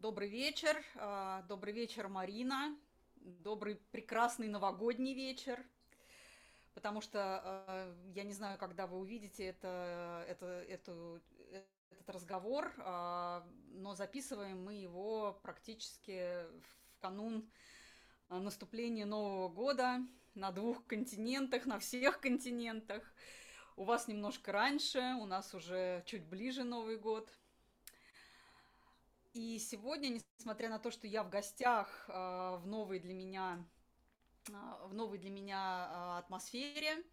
Добрый вечер, а, добрый вечер, Марина, добрый прекрасный новогодний вечер, потому что а, я не знаю, когда вы увидите это, это, эту, этот разговор, а, но записываем мы его практически в канун наступления Нового года на двух континентах, на всех континентах. У вас немножко раньше, у нас уже чуть ближе Новый год – и сегодня, несмотря на то, что я в гостях э, в новой для меня, э, в новой для меня э, атмосфере,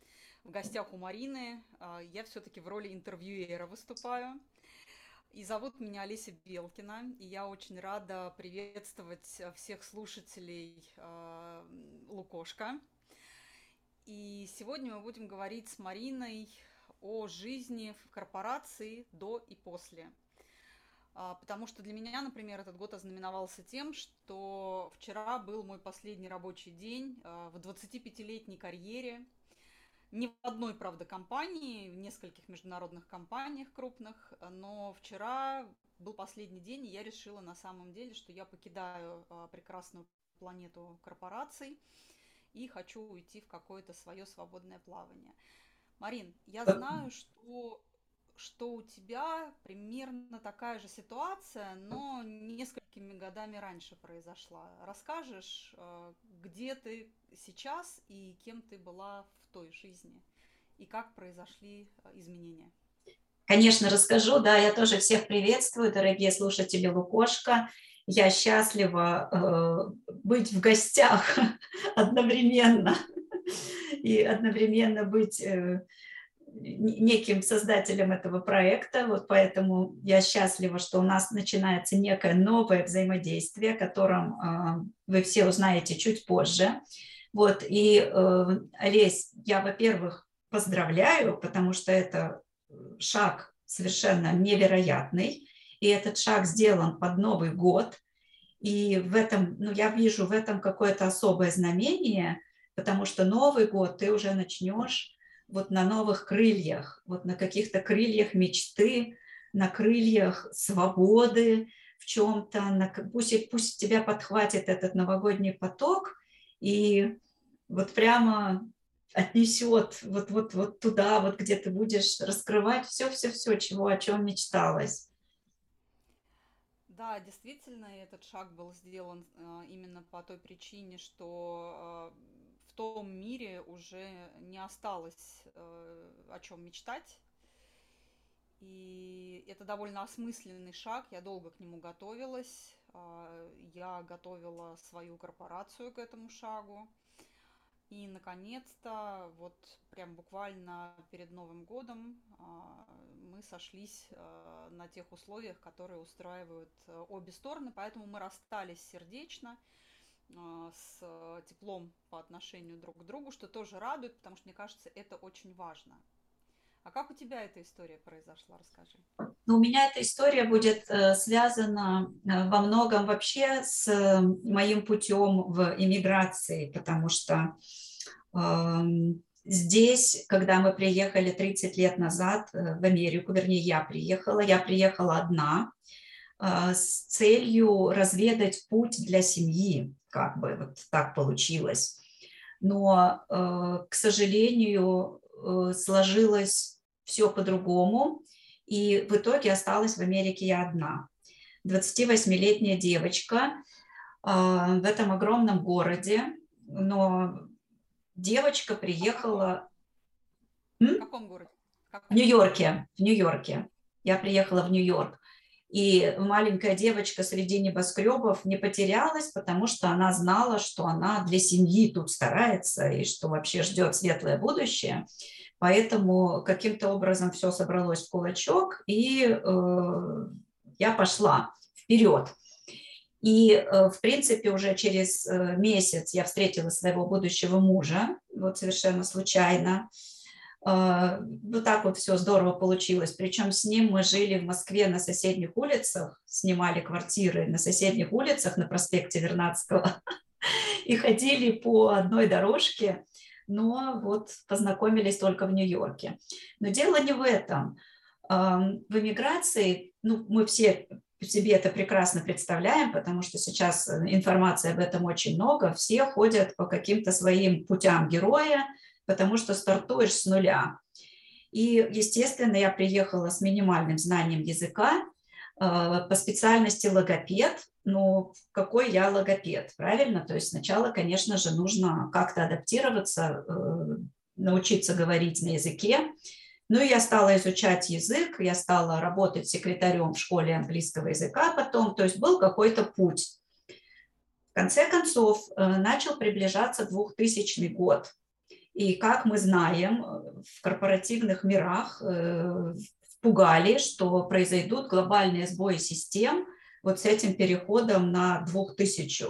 в гостях у Марины, я все-таки в роли интервьюера выступаю. И зовут меня Олеся Белкина, и я очень рада приветствовать всех слушателей Лукошка. И сегодня мы будем говорить с Мариной о жизни в корпорации до и после – а, потому что для меня, например, этот год ознаменовался тем, что вчера был мой последний рабочий день а, в 25-летней карьере. Не в одной, правда, компании, в нескольких международных компаниях крупных, но вчера был последний день, и я решила на самом деле, что я покидаю а, прекрасную планету корпораций и хочу уйти в какое-то свое свободное плавание. Марин, я знаю, что что у тебя примерно такая же ситуация, но несколькими годами раньше произошла. Расскажешь, э, где ты сейчас и кем ты была в той жизни, и как произошли э, изменения? Конечно, расскажу. Да, я тоже всех приветствую, дорогие слушатели Лукошка. Я счастлива э, быть в гостях одновременно и одновременно быть э, неким создателем этого проекта, вот поэтому я счастлива, что у нас начинается некое новое взаимодействие, о котором э, вы все узнаете чуть позже. Вот, и, э, Олесь, я, во-первых, поздравляю, потому что это шаг совершенно невероятный, и этот шаг сделан под Новый год, и в этом, ну, я вижу в этом какое-то особое знамение, потому что Новый год ты уже начнешь вот на новых крыльях, вот на каких-то крыльях мечты, на крыльях свободы в чем-то, на, пусть, пусть тебя подхватит этот новогодний поток и вот прямо отнесет вот, вот, вот туда, вот где ты будешь раскрывать все-все-все, чего, о чем мечталось. Да, действительно, этот шаг был сделан э, именно по той причине, что э, том мире уже не осталось э, о чем мечтать. И это довольно осмысленный шаг. Я долго к нему готовилась. Э, я готовила свою корпорацию к этому шагу. И, наконец-то, вот прям буквально перед Новым годом э, мы сошлись э, на тех условиях, которые устраивают э, обе стороны, поэтому мы расстались сердечно. А, с э, теплом по отношению друг к другу, что тоже радует, потому что, мне кажется, это очень важно. А как у тебя эта история произошла? Расскажи. Ну, у меня эта история будет э, связана э, во многом вообще с моим путем в иммиграции, потому что э, здесь, когда мы приехали 30 лет назад в Америку, вернее, я приехала, я приехала одна э, с целью разведать путь для семьи как бы вот так получилось. Но, э, к сожалению, э, сложилось все по-другому, и в итоге осталась в Америке я одна. 28-летняя девочка э, в этом огромном городе, но девочка приехала... В каком городе? В Нью-Йорке, в Нью-Йорке. Я приехала в Нью-Йорк. И маленькая девочка среди небоскребов не потерялась, потому что она знала, что она для семьи тут старается и что вообще ждет светлое будущее. Поэтому каким-то образом все собралось в кулачок, и э, я пошла вперед. И, э, в принципе, уже через э, месяц я встретила своего будущего мужа, вот совершенно случайно. А, вот так вот все здорово получилось. Причем с ним мы жили в Москве на соседних улицах, снимали квартиры на соседних улицах на проспекте Вернадского и ходили по одной дорожке, но вот познакомились только в Нью-Йорке. Но дело не в этом. В эмиграции, ну, мы все себе это прекрасно представляем, потому что сейчас информации об этом очень много, все ходят по каким-то своим путям героя, потому что стартуешь с нуля. И, естественно, я приехала с минимальным знанием языка, э, по специальности логопед. Ну, какой я логопед, правильно? То есть сначала, конечно же, нужно как-то адаптироваться, э, научиться говорить на языке. Ну, и я стала изучать язык, я стала работать секретарем в школе английского языка потом, то есть был какой-то путь. В конце концов, э, начал приближаться 2000 год. И как мы знаем, в корпоративных мирах э, пугали, что произойдут глобальные сбои систем вот с этим переходом на 2000.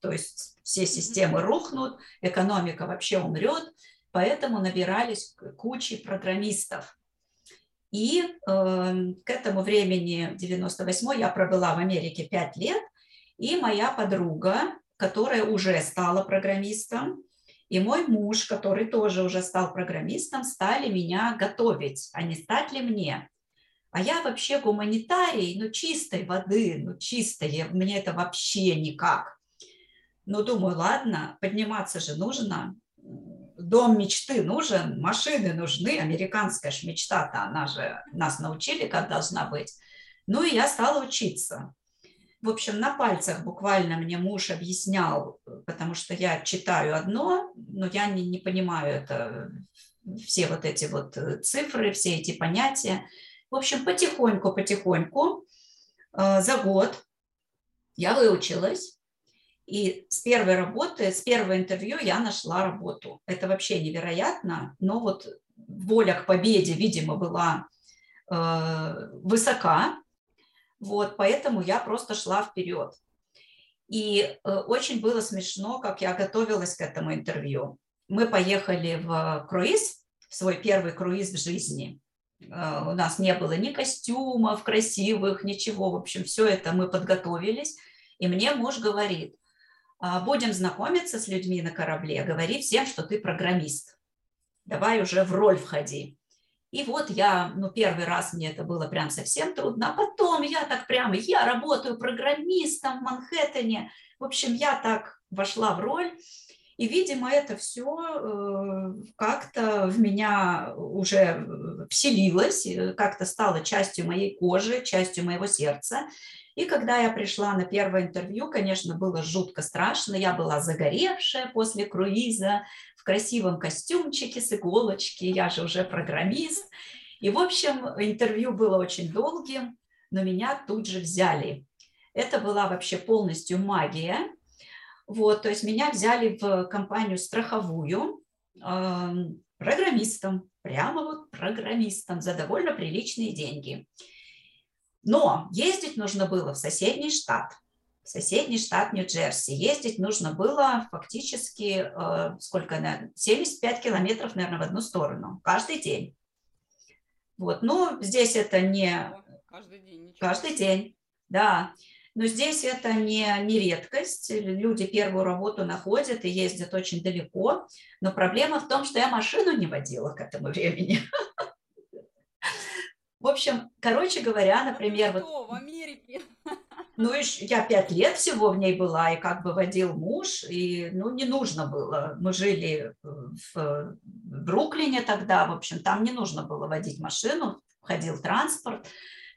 То есть все системы рухнут, экономика вообще умрет, поэтому набирались кучи программистов. И э, к этому времени, 98 я пробыла в Америке 5 лет, и моя подруга, которая уже стала программистом, и мой муж, который тоже уже стал программистом, стали меня готовить, а не стать ли мне. А я вообще гуманитарий, ну чистой воды, ну чистой, мне это вообще никак. Ну думаю, ладно, подниматься же нужно, дом мечты нужен, машины нужны, американская ж мечта-то, она же нас научили, как должна быть. Ну и я стала учиться. В общем, на пальцах буквально мне муж объяснял, потому что я читаю одно, но я не, не понимаю это, все вот эти вот э, цифры, все эти понятия. В общем, потихоньку-потихоньку э, за год я выучилась, и с первой работы, с первого интервью я нашла работу. Это вообще невероятно, но вот воля к победе, видимо, была э, высока, вот, поэтому я просто шла вперед. И э, очень было смешно, как я готовилась к этому интервью. Мы поехали в круиз, в свой первый круиз в жизни. Э, у нас не было ни костюмов красивых, ничего. В общем, все это мы подготовились. И мне муж говорит, «А, будем знакомиться с людьми на корабле, говори всем, что ты программист. Давай уже в роль входи. И вот я, ну, первый раз мне это было прям совсем трудно, а потом я так прямо, я работаю программистом в Манхэттене. В общем, я так вошла в роль, и, видимо, это все э, как-то в меня уже вселилось, э, как-то стало частью моей кожи, частью моего сердца. И когда я пришла на первое интервью, конечно, было жутко страшно. Я была загоревшая после круиза, в красивом костюмчике с иголочки, я же уже программист. И, в общем, интервью было очень долгим, но меня тут же взяли. Это была вообще полностью магия. Вот, то есть меня взяли в компанию страховую э, программистом, прямо вот программистом за довольно приличные деньги. Но ездить нужно было в соседний штат – соседний штат Нью-Джерси. Ездить нужно было фактически, э, сколько, 75 километров, наверное, в одну сторону, каждый день. Вот, ну, здесь это не... Каждый день. Ничего. Каждый день, да. Но здесь это не, не редкость. Люди первую работу находят и ездят очень далеко. Но проблема в том, что я машину не водила к этому времени. В общем, короче говоря, например... вот, в Америке. Ну, и я пять лет всего в ней была, и как бы водил муж, и, ну, не нужно было. Мы жили в Бруклине тогда, в общем, там не нужно было водить машину, ходил транспорт.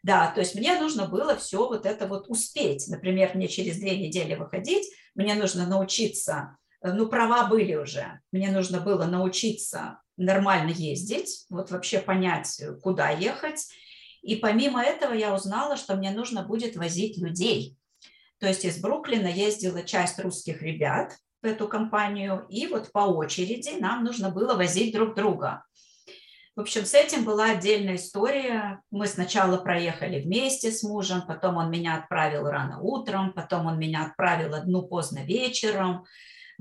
Да, то есть мне нужно было все вот это вот успеть. Например, мне через две недели выходить, мне нужно научиться, ну, права были уже, мне нужно было научиться нормально ездить, вот вообще понять, куда ехать, и помимо этого я узнала, что мне нужно будет возить людей. То есть из Бруклина ездила часть русских ребят в эту компанию, и вот по очереди нам нужно было возить друг друга. В общем, с этим была отдельная история. Мы сначала проехали вместе с мужем, потом он меня отправил рано утром, потом он меня отправил одну поздно вечером,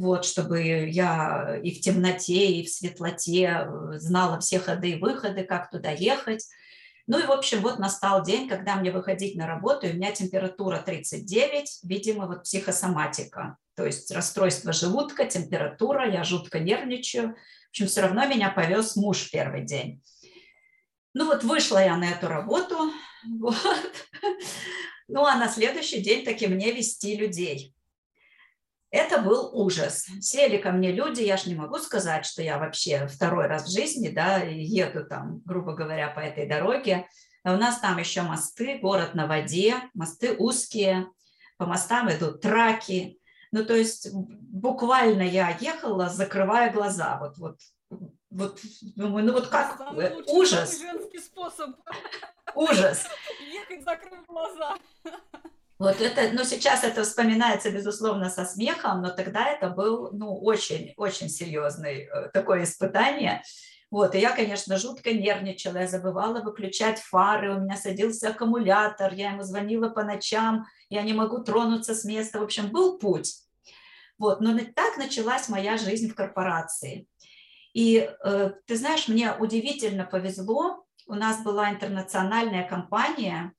вот, чтобы я и в темноте, и в светлоте знала все ходы и выходы, как туда ехать. Ну и, в общем, вот настал день, когда мне выходить на работу, и у меня температура 39, видимо, вот психосоматика, то есть расстройство желудка, температура, я жутко нервничаю. В общем, все равно меня повез муж первый день. Ну вот вышла я на эту работу, Вот. Ну, а на следующий день таки мне вести людей. Это был ужас. Сели ко мне люди, я же не могу сказать, что я вообще второй раз в жизни, да, еду там, грубо говоря, по этой дороге. А у нас там еще мосты, город на воде, мосты узкие, по мостам идут траки. Ну, то есть буквально я ехала, закрывая глаза. Вот, вот, вот, думаю, ну вот как, ужас, самый женский способ ужас. ехать, закрыв глаза. Вот это, ну, сейчас это вспоминается, безусловно, со смехом, но тогда это был, ну, очень, очень серьезный э, такое испытание. Вот, и я, конечно, жутко нервничала, я забывала выключать фары, у меня садился аккумулятор, я ему звонила по ночам, я не могу тронуться с места. В общем, был путь. Вот, но так началась моя жизнь в корпорации. И э, ты знаешь, мне удивительно повезло. У нас была интернациональная компания,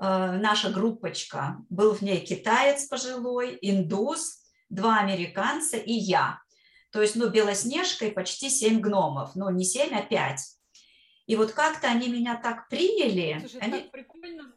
наша группочка. Был в ней китаец пожилой, индус, два американца и я. То есть, ну, Белоснежка и почти семь гномов. Ну, не семь, а пять. И вот как-то они меня так приняли. Слушай, они... так прикольно.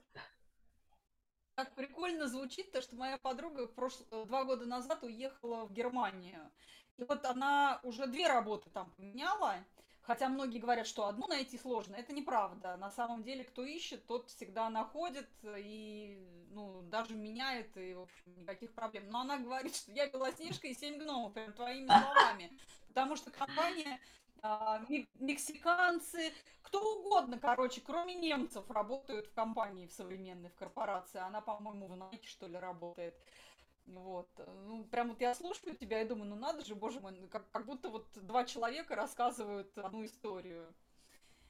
Так прикольно звучит, то, что моя подруга прош... два года назад уехала в Германию. И вот она уже две работы там поменяла, хотя многие говорят, что одну найти сложно. Это неправда. На самом деле, кто ищет, тот всегда находит и ну, даже меняет, и, в общем, никаких проблем. Но она говорит, что я Белоснежка и семь гномов, прям твоими словами. Потому что компания а, мексиканцы, кто угодно, короче, кроме немцев, работают в компании, в современной, в корпорации. Она, по-моему, в Nike, что ли, работает. Вот. Ну, прям вот я слушаю тебя и думаю, ну надо же, боже мой, ну, как, как будто вот два человека рассказывают одну историю.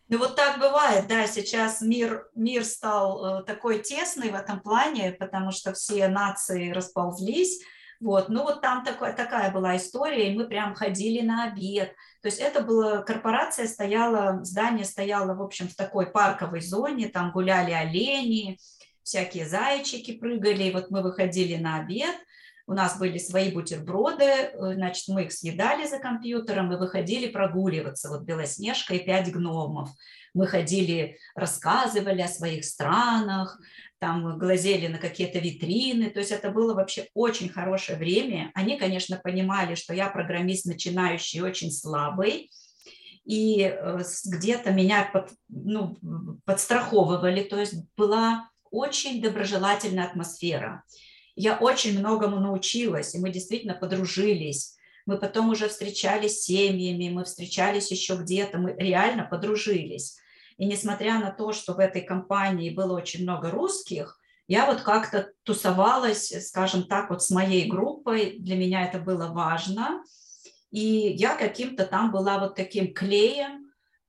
Ну вот так бывает, да, сейчас мир, мир стал э, такой тесный в этом плане, потому что все нации расползлись, вот, ну вот там такая, такая была история, и мы прям ходили на обед. То есть это была, корпорация стояла, здание стояло, в общем, в такой парковой зоне, там гуляли олени, всякие зайчики прыгали, и вот мы выходили на обед, у нас были свои бутерброды, э, значит, мы их съедали за компьютером и выходили прогуливаться. Вот Белоснежка и пять гномов. Мы ходили, рассказывали о своих странах, там глазели на какие-то витрины. То есть это было вообще очень хорошее время. Они, конечно, понимали, что я программист начинающий, очень слабый, и э, где-то меня под, ну, подстраховывали. То есть была очень доброжелательная атмосфера. Я очень многому научилась, и мы действительно подружились. Мы потом уже встречались с семьями, мы встречались еще где-то, мы реально подружились. И несмотря на то, что в этой компании было очень много русских, я вот как-то тусовалась, скажем так, вот с моей группой, для меня это было важно. И я каким-то там была вот таким клеем,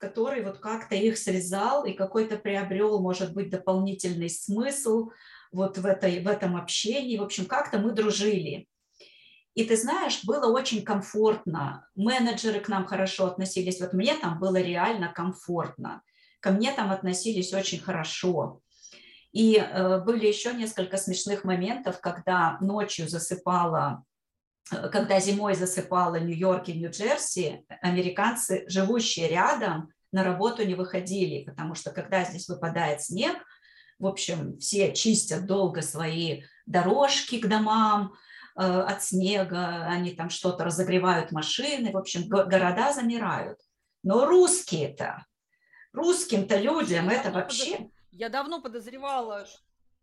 который вот как-то их срезал и какой-то приобрел, может быть, дополнительный смысл вот в, этой, в этом общении. В общем, как-то мы дружили. И ты знаешь, было очень комфортно. Менеджеры к нам хорошо относились. Вот мне там было реально комфортно. Ко мне там относились очень хорошо. И э, были еще несколько смешных моментов, когда ночью засыпала Э, когда зимой засыпало Нью-Йорк и Нью-Джерси, американцы, живущие рядом, на работу не выходили, потому что когда здесь выпадает снег, в общем, все чистят долго свои дорожки к домам э, от снега, они там что-то разогревают машины, в общем, города замирают. Но русские-то, русским-то людям это вообще... Я давно подозревала,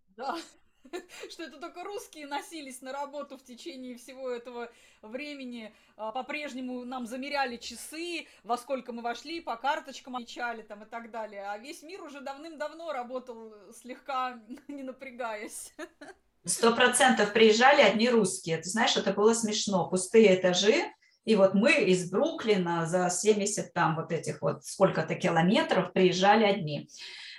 да, что это только русские носились на работу в течение всего этого времени. А, по-прежнему нам замеряли часы, во сколько мы вошли, по карточкам отмечали там и так далее. А весь мир уже давным-давно работал слегка не напрягаясь. Сто процентов приезжали одни русские. Ты знаешь, это было смешно. Пустые этажи, и вот мы из Бруклина за 70 там вот этих вот сколько-то километров приезжали одни.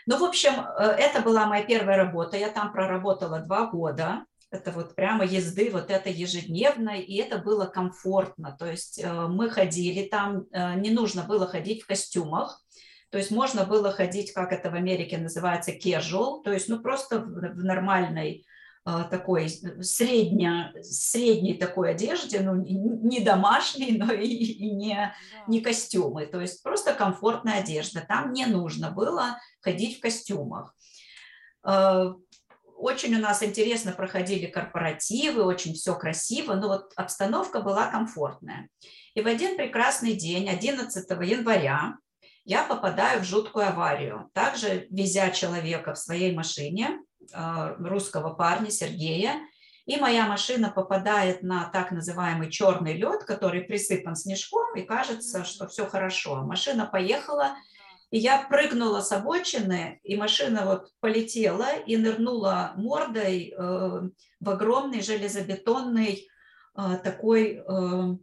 Ну, в общем, э, это была моя первая работа. Я там проработала два года. Это вот прямо езды вот это ежедневной, и это было комфортно. То есть э, мы ходили там, э, не нужно было ходить в костюмах, то есть можно было ходить, как это в Америке называется, casual, то есть ну просто в нормальной такой средня, средней такой одежде, ну не домашней, но и, и не, не костюмы, то есть просто комфортная одежда. Там не нужно было ходить в костюмах. Э, очень у нас интересно проходили корпоративы, очень все красиво, но вот обстановка была комфортная. И в один прекрасный день, 11 января, я попадаю в жуткую аварию. Также везя человека в своей машине, э, русского парня Сергея, и моя машина попадает на так называемый черный лед, который присыпан снежком, и кажется, что все хорошо. Машина поехала, и я прыгнула с обочины, и машина вот полетела и нырнула мордой э, в огромный железобетонный э, такой э,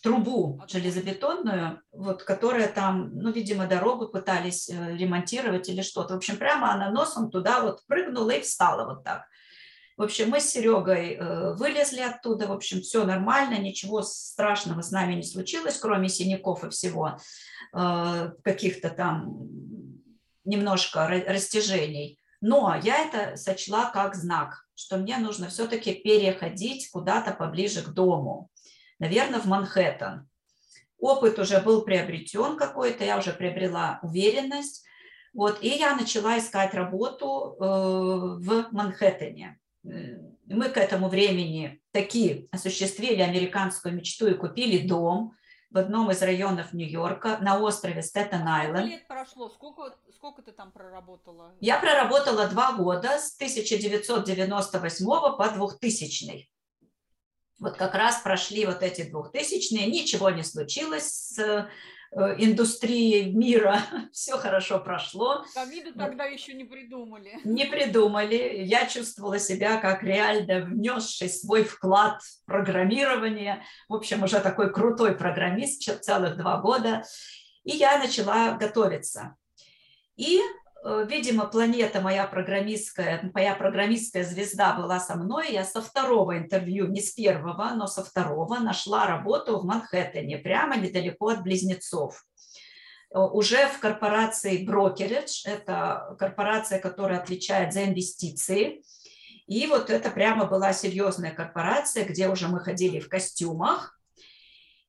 трубу железобетонную, вот, которая там, ну, видимо, дорогу пытались э, ремонтировать или что-то. В общем, прямо она носом туда вот прыгнула и встала вот так. В общем, мы с Серегой э, вылезли оттуда, в общем, все нормально, ничего страшного с нами не случилось, кроме синяков и всего, э, каких-то там немножко растяжений. Но я это сочла как знак, что мне нужно все-таки переходить куда-то поближе к дому, наверное, в Манхэттен. Опыт уже был приобретен какой-то, я уже приобрела уверенность. Вот, и я начала искать работу э, в Манхэттене. Э, мы к этому времени такие осуществили американскую мечту и купили дом в одном из районов Нью-Йорка на острове Стеттен-Айленд. Сколько лет прошло? Сколько, сколько ты там проработала? Я проработала два года с 1998 по 2000. Вот как раз прошли вот эти двухтысячные, ничего не случилось с Э, индустрии мира все хорошо прошло. Ковида тогда еще не придумали. Не придумали. Я чувствовала себя как реально внесший свой вклад в программирование. В общем, уже такой крутой программист целых два года. И я начала готовиться. И видимо, планета моя программистская, моя программистская звезда была со мной. Я со второго интервью, не с первого, но со второго нашла работу в Манхэттене, прямо недалеко от Близнецов. Э, уже в корпорации Brokerage, это корпорация, которая отвечает за инвестиции. И вот это прямо была серьезная корпорация, где уже мы ходили в костюмах.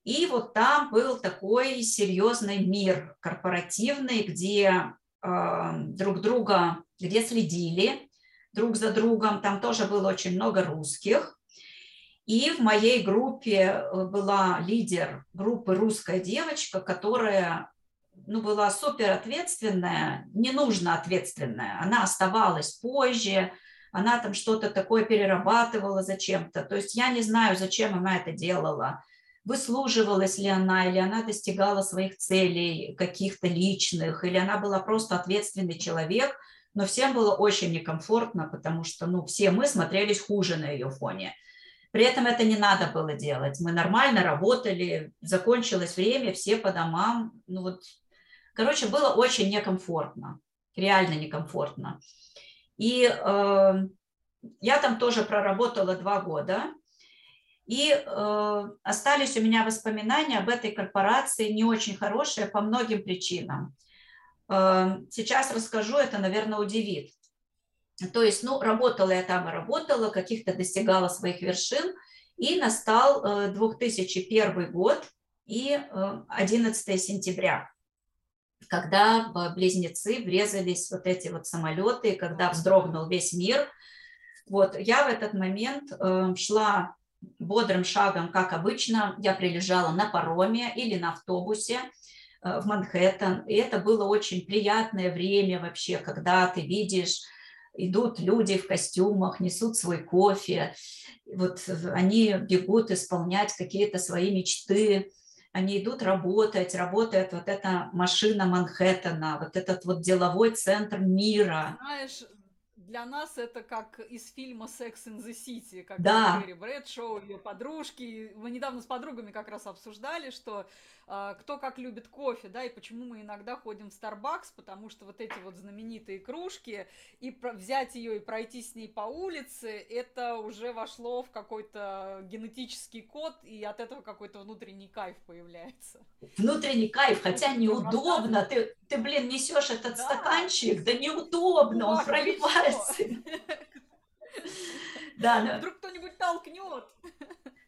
И вот там был такой серьезный мир корпоративный, где друг друга, где следили друг за другом. Там тоже было очень много русских. И в моей группе э, была лидер группы русская девочка, которая ну, была супер ответственная, не нужно ответственная. Она оставалась позже, она там что-то такое перерабатывала зачем-то. То есть я не знаю, зачем она это делала выслуживалась ли она, или она достигала своих целей каких-то личных, или она была просто ответственный человек, но всем было очень некомфортно, потому что ну, все мы смотрелись хуже на ее фоне. При этом это не надо было делать. Мы нормально работали, закончилось время, все по домам. Ну вот, короче, было очень некомфортно, реально некомфортно. И э, я там тоже проработала два года, и э, остались у меня воспоминания об этой корпорации не очень хорошие по многим причинам. Э, сейчас расскажу, это, наверное, удивит. То есть, ну, работала я там и работала, каких-то достигала своих вершин, и настал э, 2001 год и э, 11 сентября, когда близнецы врезались вот эти вот самолеты, когда вздрогнул весь мир. Вот я в этот момент э, шла бодрым шагом, как обычно, я прилежала на пароме или на автобусе э, в Манхэттен. И это было очень приятное время вообще, когда ты видишь, идут люди в костюмах, несут свой кофе, вот они бегут исполнять какие-то свои мечты, они идут работать, работает вот эта машина Манхэттена, вот этот вот деловой центр мира. Знаешь, для нас это как из фильма Sex in the City, как да. Мэри Брэдшоу, ее подружки. Мы недавно с подругами как раз обсуждали, что кто как любит кофе, да, и почему мы иногда ходим в Starbucks, потому что вот эти вот знаменитые кружки, и взять ее и пройти с ней по улице, это уже вошло в какой-то генетический код, и от этого какой-то внутренний кайф появляется. Внутренний кайф, хотя неудобно. Ты, ты, блин, несешь этот да. стаканчик, да неудобно, он пробивается. Да, Вдруг кто-нибудь толкнет.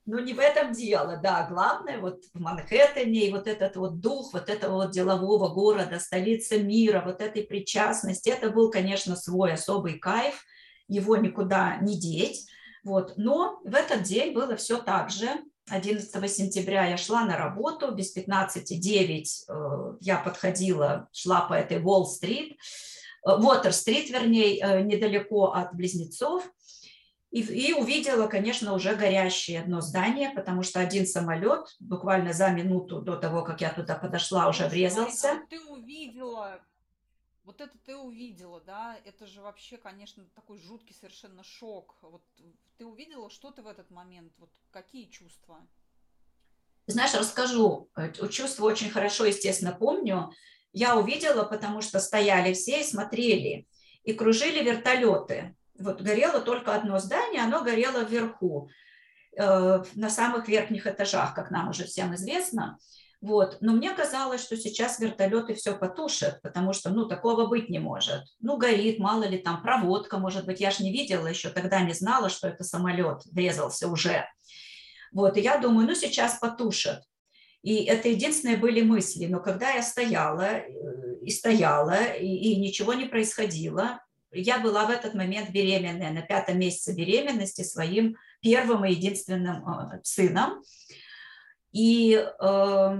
Ну, не в этом дело, да, главное вот в Манхэттене и вот этот вот дух вот этого вот делового города, столица мира, вот этой причастности, это был, конечно, свой особый кайф, его никуда не деть, вот, но в этот день было все так же, 11 сентября я шла на работу, без 15 9 э, я подходила, шла по этой Уолл-стрит, Уотер-стрит, вернее, э, недалеко от Близнецов, и, и увидела, конечно, уже горящее одно здание, потому что один самолет буквально за минуту до того, как я туда подошла, уже врезался. А ты увидела, вот это ты увидела, да? Это же вообще, конечно, такой жуткий совершенно шок. Вот ты увидела, что ты в этот момент, вот какие чувства? Знаешь, расскажу. Э, чувства очень хорошо, естественно, помню. Я увидела, потому что стояли все и смотрели, и кружили вертолеты. Вот горело только одно здание, оно горело вверху, э, на самых верхних этажах, как нам уже всем известно. Вот. Но мне казалось, что сейчас вертолеты все потушат, потому что, ну, такого быть не может. Ну, горит, мало ли там проводка, может быть, я же не видела еще, тогда не знала, что это самолет врезался уже. Вот, и я думаю, ну, сейчас потушат. И это единственные были мысли. Но когда я стояла э, и стояла, и, и ничего не происходило, я была в этот момент беременная, на пятом месяце беременности своим первым и единственным э, сыном. И э,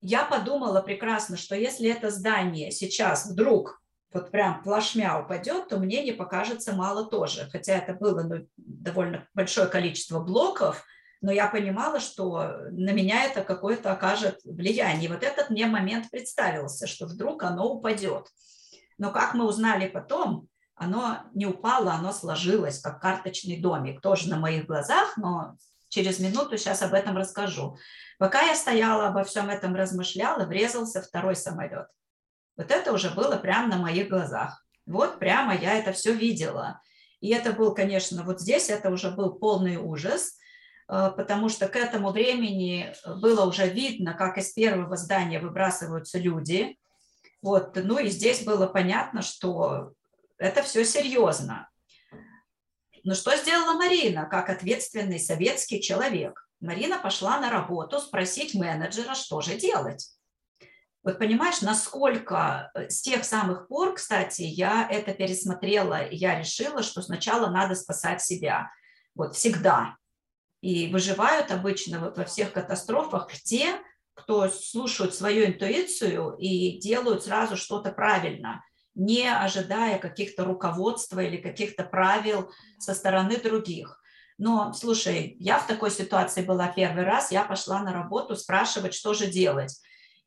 я подумала прекрасно, что если это здание сейчас вдруг вот прям плашмя упадет, то мне не покажется мало тоже. Хотя это было ну, довольно большое количество блоков, но я понимала, что на меня это какое-то окажет влияние. И вот этот мне момент представился, что вдруг оно упадет. Но как мы узнали потом, оно не упало, оно сложилось, как карточный домик, тоже на моих глазах, но через минуту сейчас об этом расскажу. Пока я стояла, обо всем этом размышляла, врезался второй самолет. Вот это уже было прямо на моих глазах. Вот прямо я это все видела. И это был, конечно, вот здесь это уже был полный ужас, э, потому что к этому времени было уже видно, как из первого здания выбрасываются люди. Вот, ну и здесь было понятно, что это все серьезно. Но что сделала Марина, как ответственный советский человек? Марина пошла на работу спросить менеджера, что же делать. Вот понимаешь, насколько э, с тех самых пор, кстати, я это пересмотрела, я решила, что сначала надо спасать себя. Вот всегда. И выживают обычно вот во всех катастрофах те, кто слушают свою интуицию и делают сразу что-то правильно не ожидая каких-то руководства или каких-то правил со стороны других. Но, слушай, я в такой ситуации была первый раз, я пошла на работу спрашивать, что же делать.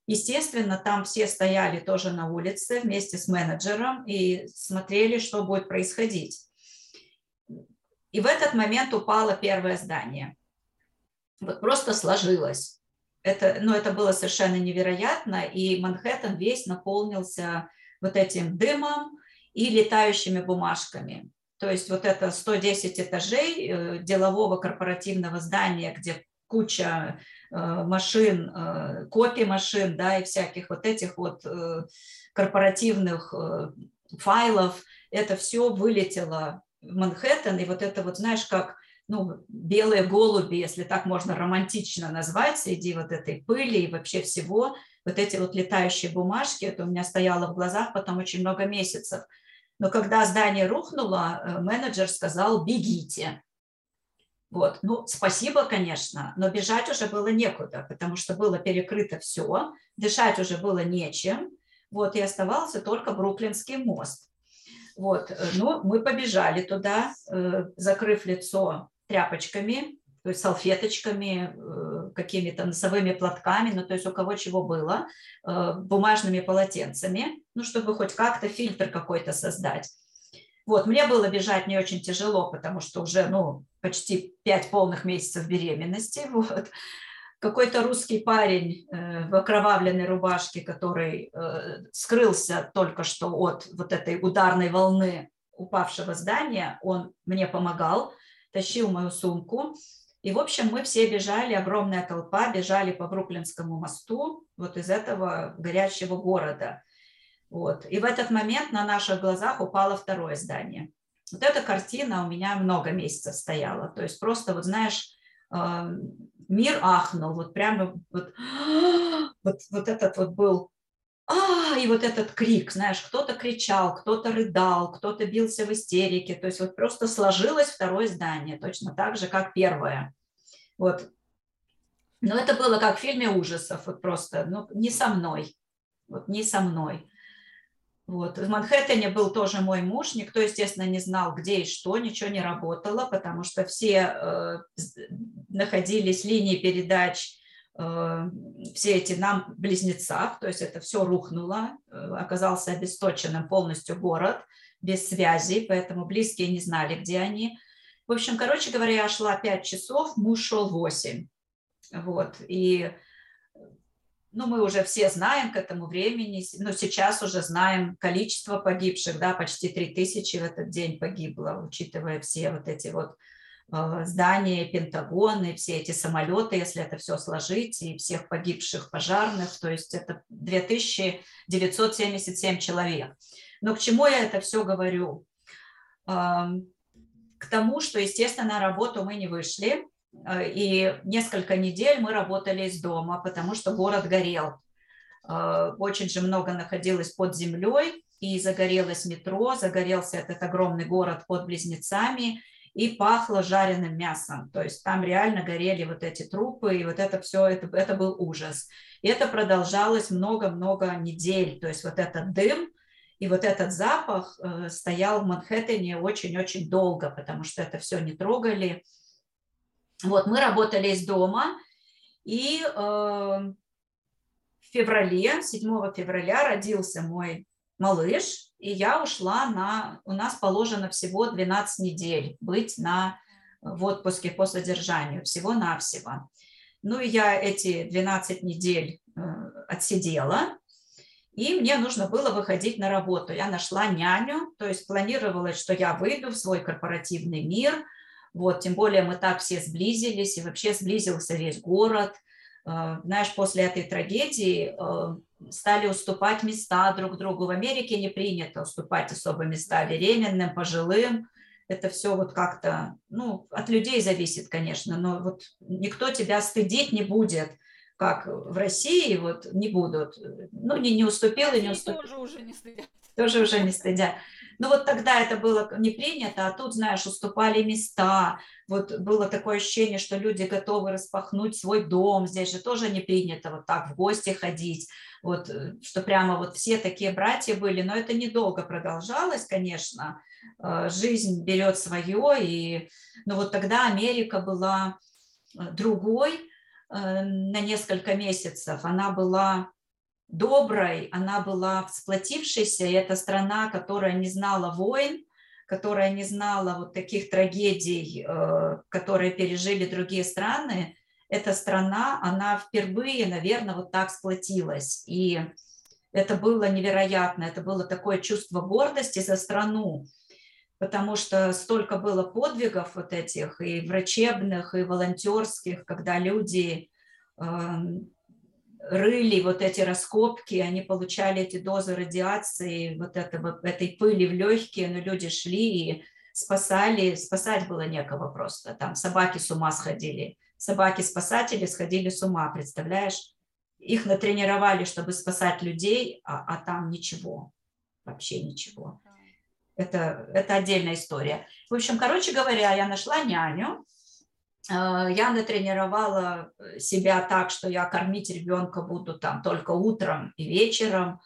Естественно, там все стояли тоже на улице вместе с менеджером и смотрели, что будет происходить. И в этот момент упало первое здание. Вот просто сложилось. Это, ну, это было совершенно невероятно, и Манхэттен весь наполнился вот этим дымом и летающими бумажками. То есть вот это 110 этажей э, делового корпоративного здания, где куча э, машин, э, копий машин, да, и всяких вот этих вот корпоративных файлов, это все вылетело в Манхэттен, и вот это вот, знаешь, как ну, белые голуби, если так можно романтично назвать, среди вот этой пыли и вообще всего, вот эти вот летающие бумажки, это у меня стояло в глазах потом очень много месяцев. Но когда здание рухнуло, э, менеджер сказал, бегите. Вот, ну, спасибо, конечно, но бежать уже было некуда, потому что было перекрыто все, дышать уже было нечем, вот, и оставался только Бруклинский мост. Вот, э, ну, мы побежали туда, э, закрыв лицо тряпочками, то есть салфеточками, какими-то носовыми платками, ну то есть у кого чего было, э, бумажными полотенцами, ну чтобы хоть как-то фильтр какой-то создать. Вот, мне было бежать не очень тяжело, потому что уже, ну, почти пять полных месяцев беременности, вот. Какой-то русский парень э, в окровавленной рубашке, который скрылся только что от вот этой ударной волны упавшего здания, он мне помогал, тащил мою сумку, и, в общем, мы все бежали, огромная толпа, бежали по Бруклинскому мосту, вот из этого горящего города. Вот. И в этот момент на наших глазах упало второе здание. Вот эта картина у меня много месяцев стояла. То есть просто, вот знаешь, мир ахнул, вот прямо вот, вот, вот этот вот был а, и вот этот крик, знаешь, кто-то кричал, кто-то рыдал, кто-то бился в истерике, то есть вот просто сложилось второе здание, точно так же, как первое. Вот. Но это было как в фильме ужасов, вот просто, ну, не со мной, вот не со мной. Вот. В Манхэттене был тоже мой муж, никто, естественно, не знал, где и что, ничего не работало, потому что все э, находились линии передач, все эти нам близнецах, то есть это все рухнуло, э, оказался обесточенным полностью город, без связи, поэтому близкие не знали, где они. В общем, короче говоря, я шла 5 часов, муж шел 8. Вот, и ну, мы уже все знаем к этому времени, но сейчас уже знаем количество погибших, да, почти 3000 в этот день погибло, учитывая все вот эти вот э, здания, Пентагоны, все эти самолеты, если это все сложить, и всех погибших пожарных, то есть это 2977 человек. Но к чему я это все говорю? К тому, что, естественно, на работу мы не вышли, Э, и несколько недель мы работали из дома, потому что город горел. Э, очень же много находилось под землей, и загорелось метро, загорелся этот огромный город под Близнецами, и пахло жареным мясом. То есть там реально горели вот эти трупы, и вот это все, это, это был ужас. И это продолжалось много-много недель. То есть вот этот дым и вот этот запах э, стоял в Манхэттене очень-очень долго, потому что это все не трогали, вот, мы работали из дома, и э, в феврале, 7 февраля родился мой малыш, и я ушла на... У нас положено всего 12 недель быть на, в отпуске по содержанию, всего-навсего. Ну, и я эти 12 недель э, отсидела, и мне нужно было выходить на работу. Я нашла няню, то есть планировалось, что я выйду в свой корпоративный мир – вот, тем более мы так все сблизились, и вообще сблизился весь город. Э, знаешь, после этой трагедии э, стали уступать места друг другу. В Америке не принято уступать особо места беременным, пожилым. Это все вот как-то, ну, от людей зависит, конечно, но вот никто тебя стыдить не будет, как в России вот не будут. Ну, не, не уступил и не уступил. Тоже уже не стыдят. Тоже уже не стыдят. Ну вот тогда это было не принято, а тут, знаешь, уступали места. Вот было такое ощущение, что люди готовы распахнуть свой дом. Здесь же тоже не принято вот так в гости ходить. Вот, э, что прямо вот все такие братья были. Но это недолго продолжалось, конечно. Э, жизнь берет свое. И... Но вот тогда Америка была э, другой на несколько месяцев. Она была доброй, она была сплотившейся, и это страна, которая не знала войн, которая не знала вот таких трагедий, э, которые пережили другие страны, эта страна, она впервые, наверное, вот так сплотилась. И это было невероятно, это было такое чувство гордости за страну, потому что столько было подвигов вот этих и врачебных, и волонтерских, когда люди эм, рыли вот эти раскопки, они получали эти дозы радиации, вот этого, этой пыли в легкие, но люди шли и спасали, спасать было некого просто. Там собаки с ума сходили, собаки-спасатели сходили с ума, представляешь? Их натренировали, чтобы спасать людей, а, а там ничего, вообще ничего. Это, это отдельная история. В общем, короче говоря, я нашла няню, я натренировала э, себя так, что я кормить ребенка буду там только утром и вечером,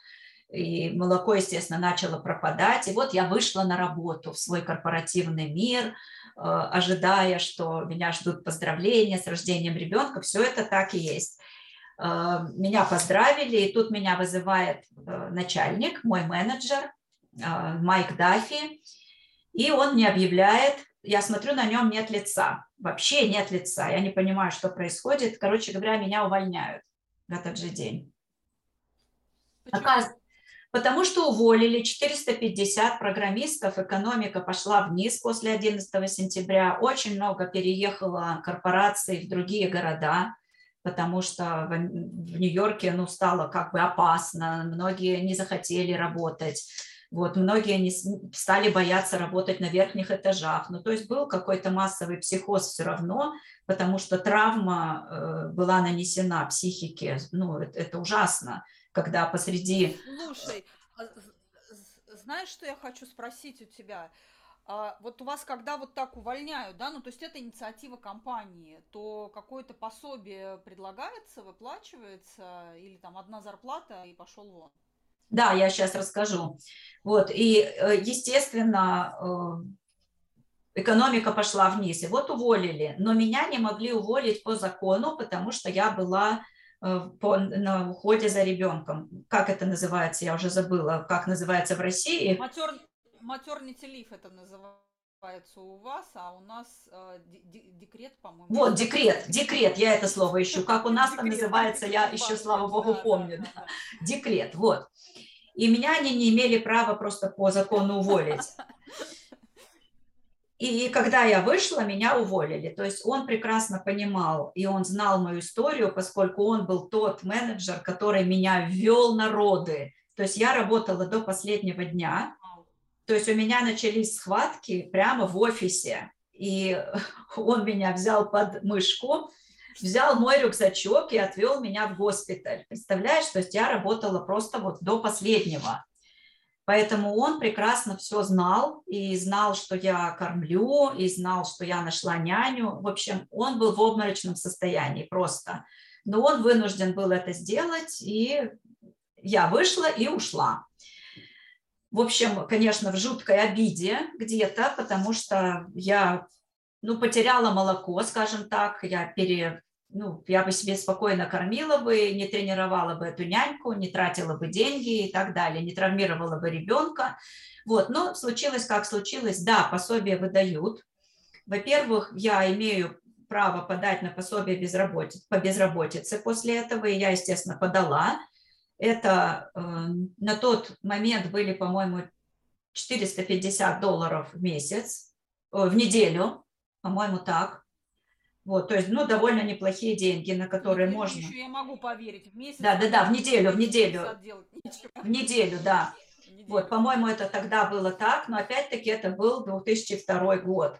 и молоко, естественно, начало пропадать. И вот я вышла на работу в свой корпоративный мир, э, ожидая, что меня ждут поздравления с рождением ребенка. Все это так и есть. Меня поздравили, и тут меня вызывает начальник, мой менеджер Майк Даффи, и он мне объявляет, я смотрю, на нем нет лица, вообще нет лица, я не понимаю, что происходит. Короче говоря, меня увольняют в этот же день. Оказ... Потому что уволили 450 программистов, экономика пошла вниз после 11 сентября, очень много переехало корпораций в другие города, потому что в Нью-Йорке ну, стало как бы опасно, многие не захотели работать Вот, многие не стали бояться работать на верхних этажах. Ну, то есть был какой-то массовый психоз все равно, потому что травма э, была нанесена психике. Ну, это, это ужасно, когда посреди... Слушай, а знаешь, что я хочу спросить у тебя? А вот у вас, когда вот так увольняют, да, ну то есть это инициатива компании, то какое-то пособие предлагается, выплачивается, или там одна зарплата и пошел вон? Да, я сейчас расскажу. Вот, и, э, естественно, э, экономика пошла вниз. И вот уволили. Но меня не могли уволить по закону, потому что я была э, по, на уходе за ребенком. Как это называется? Я уже забыла, как называется в России. Матер, матернити это называется у вас, а у нас э, декрет, по-моему. Вот, декрет, декрет, я это слово ищу. Как у нас там называется, я еще, слава богу, помню. Декрет, вот. И меня они не имели права просто по закону уволить. И когда я вышла, меня уволили. То есть он прекрасно понимал, и он знал мою историю, поскольку он был тот менеджер, который меня ввел на роды. То есть я работала до последнего дня, то есть у меня начались схватки прямо в офисе, и он меня взял под мышку, взял мой рюкзачок и отвел меня в госпиталь. Представляешь, то есть я работала просто вот до последнего. Поэтому он прекрасно все знал и знал, что я кормлю, и знал, что я нашла няню. В общем, он был в обморочном состоянии просто. Но он вынужден был это сделать, и я вышла и ушла в общем, конечно, в жуткой обиде где-то, потому что я, ну, потеряла молоко, скажем так, я пере, ну, я бы себе спокойно кормила бы, не тренировала бы эту няньку, не тратила бы деньги и так далее, не травмировала бы ребенка. Вот, но случилось как случилось. Да, пособие выдают. Во-первых, я имею право подать на пособие безработицы, по безработице после этого, и я, естественно, подала. Это э, на тот момент были, по-моему, 450 долларов в месяц, э, в неделю, по-моему, так. Вот, то есть, ну, довольно неплохие деньги, на которые неделю можно... Еще я могу поверить, в месяц... Да, да, да, в неделю, в неделю. В неделю, да. Вот, по-моему, это тогда было так, но опять-таки это был 2002 год.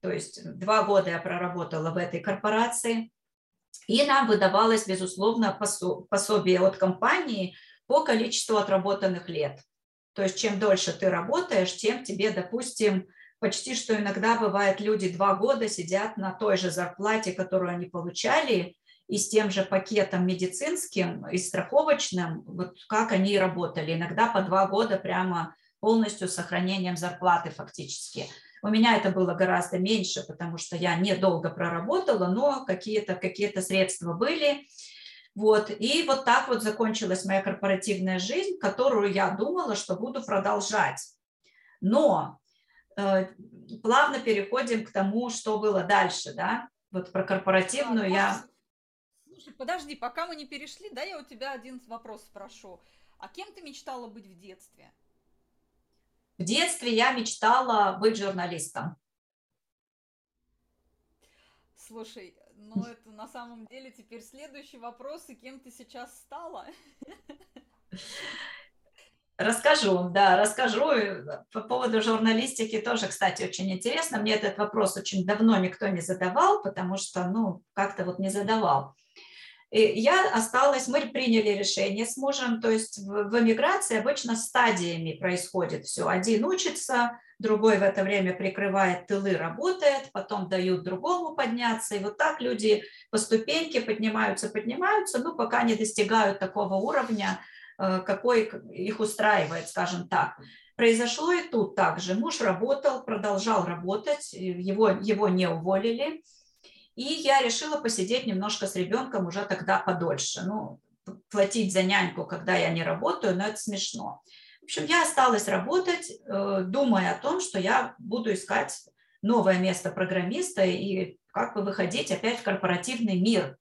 То есть два года я проработала в этой корпорации. И нам выдавалось, безусловно, пособие от компании по количеству отработанных лет. То есть чем дольше ты работаешь, тем тебе, допустим, почти что иногда бывает, люди два года сидят на той же зарплате, которую они получали, и с тем же пакетом медицинским и страховочным, вот как они работали, иногда по два года прямо полностью с сохранением зарплаты фактически. У меня это было гораздо меньше, потому что я недолго проработала, но какие-то какие средства были. Вот. И вот так вот закончилась моя корпоративная жизнь, которую я думала, что буду продолжать. Но э, плавно переходим к тому, что было дальше, да, вот про корпоративную а, я... Слушай, подожди, пока мы не перешли, да, я у тебя один вопрос спрошу. А кем ты мечтала быть в детстве? В детстве я мечтала быть журналистом. Слушай, ну это на самом деле теперь следующий вопрос, и кем ты сейчас стала? Расскажу, да, расскажу. По поводу журналистики тоже, кстати, очень интересно. Мне этот вопрос очень давно никто не задавал, потому что, ну, как-то вот не задавал. Я осталась, мы приняли решение с мужем, то есть в, в эмиграции обычно стадиями происходит все. Один учится, другой в это время прикрывает тылы, работает, потом дают другому подняться. И вот так люди по ступеньке поднимаются, поднимаются, ну, пока не достигают такого уровня, э, какой их устраивает, скажем так. Произошло и тут также. Муж работал, продолжал работать, его, его не уволили. И я решила посидеть немножко с ребенком уже тогда подольше. Ну, платить за няньку, когда я не работаю, но это смешно. В общем, я осталась работать, э, думая о том, что я буду искать новое место программиста и как бы выходить опять в корпоративный мир.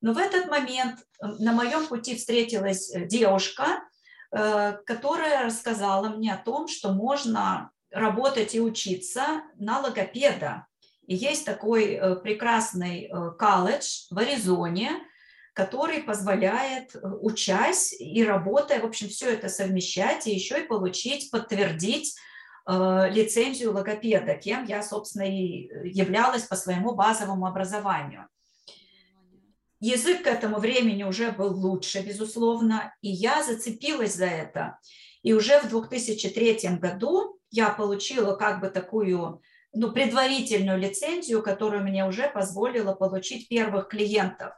Но в этот момент э, на моем пути встретилась девушка, э, которая рассказала мне о том, что можно работать и учиться на логопеда. Есть такой э, прекрасный э, колледж в Аризоне, который позволяет, учась и работая, в общем, все это совмещать и еще и получить, подтвердить э, лицензию логопеда, кем я, собственно, и являлась по своему базовому образованию. Язык к этому времени уже был лучше, безусловно, и я зацепилась за это. И уже в 2003 году я получила как бы такую ну, предварительную лицензию, которая мне уже позволила получить первых клиентов.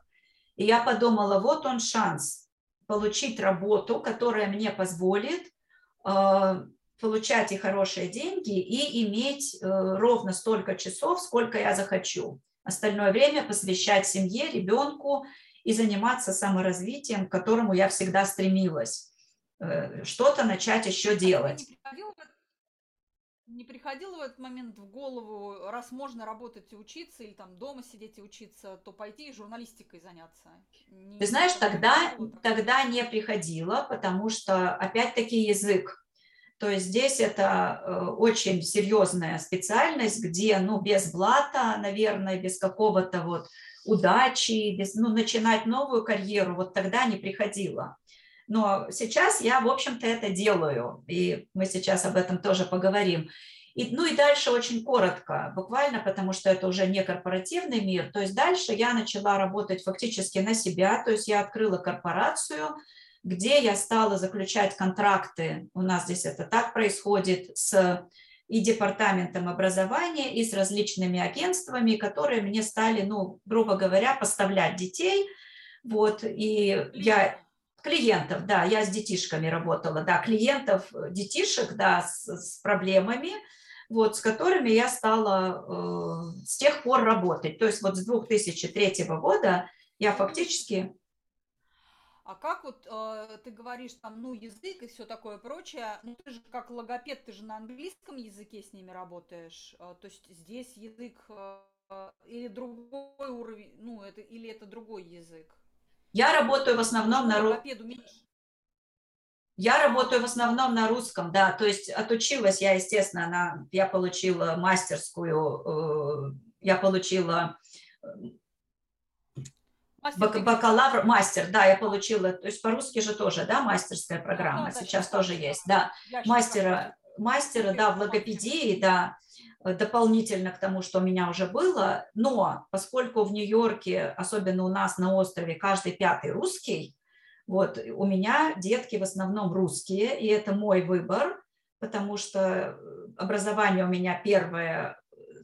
И я подумала, вот он шанс получить работу, которая мне позволит э, получать и хорошие деньги, и иметь э, ровно столько часов, сколько я захочу остальное время посвящать семье, ребенку и заниматься саморазвитием, к которому я всегда стремилась. Э, что-то начать еще а делать. Не приходило в этот момент в голову, раз можно работать и учиться, или там дома сидеть и учиться, то пойти журналистикой заняться? Не Ты знаешь, тогда, тогда не приходило, потому что, опять-таки, язык. То есть здесь это э, очень серьезная специальность, где, ну, без блата, наверное, без какого-то вот удачи, без, ну, начинать новую карьеру, вот тогда не приходило. Но сейчас я, в общем-то, это делаю, и мы сейчас об этом тоже поговорим. И, ну и дальше очень коротко, буквально, потому что это уже не корпоративный мир. То есть дальше я начала работать фактически на себя, то есть я открыла корпорацию, где я стала заключать контракты, у нас здесь это так происходит, с и департаментом образования, и с различными агентствами, которые мне стали, ну, грубо говоря, поставлять детей. Вот, и я клиентов, да, я с детишками работала, да, клиентов, детишек, да, с, с проблемами, вот, с которыми я стала э, с тех пор работать. То есть вот с 2003 года я фактически а как вот э, ты говоришь там, ну, язык и все такое прочее, ну, ты же как логопед, ты же на английском языке с ними работаешь, э, то есть здесь язык э, или другой уровень, ну, это, или это другой язык? Я работаю в основном на русском. Я работаю в основном на русском, да, то есть отучилась я, естественно, на, я получила мастерскую, э, я получила Мастер бакалавр, мастер, да, я получила, то есть по-русски же тоже, да, мастерская программа, да, сейчас тоже есть, да, мастера, мастера, да, в логопедии, да, дополнительно к тому, что у меня уже было, но поскольку в Нью-Йорке, особенно у нас на острове, каждый пятый русский, вот, у меня детки в основном русские, и это мой выбор, потому что образование у меня первое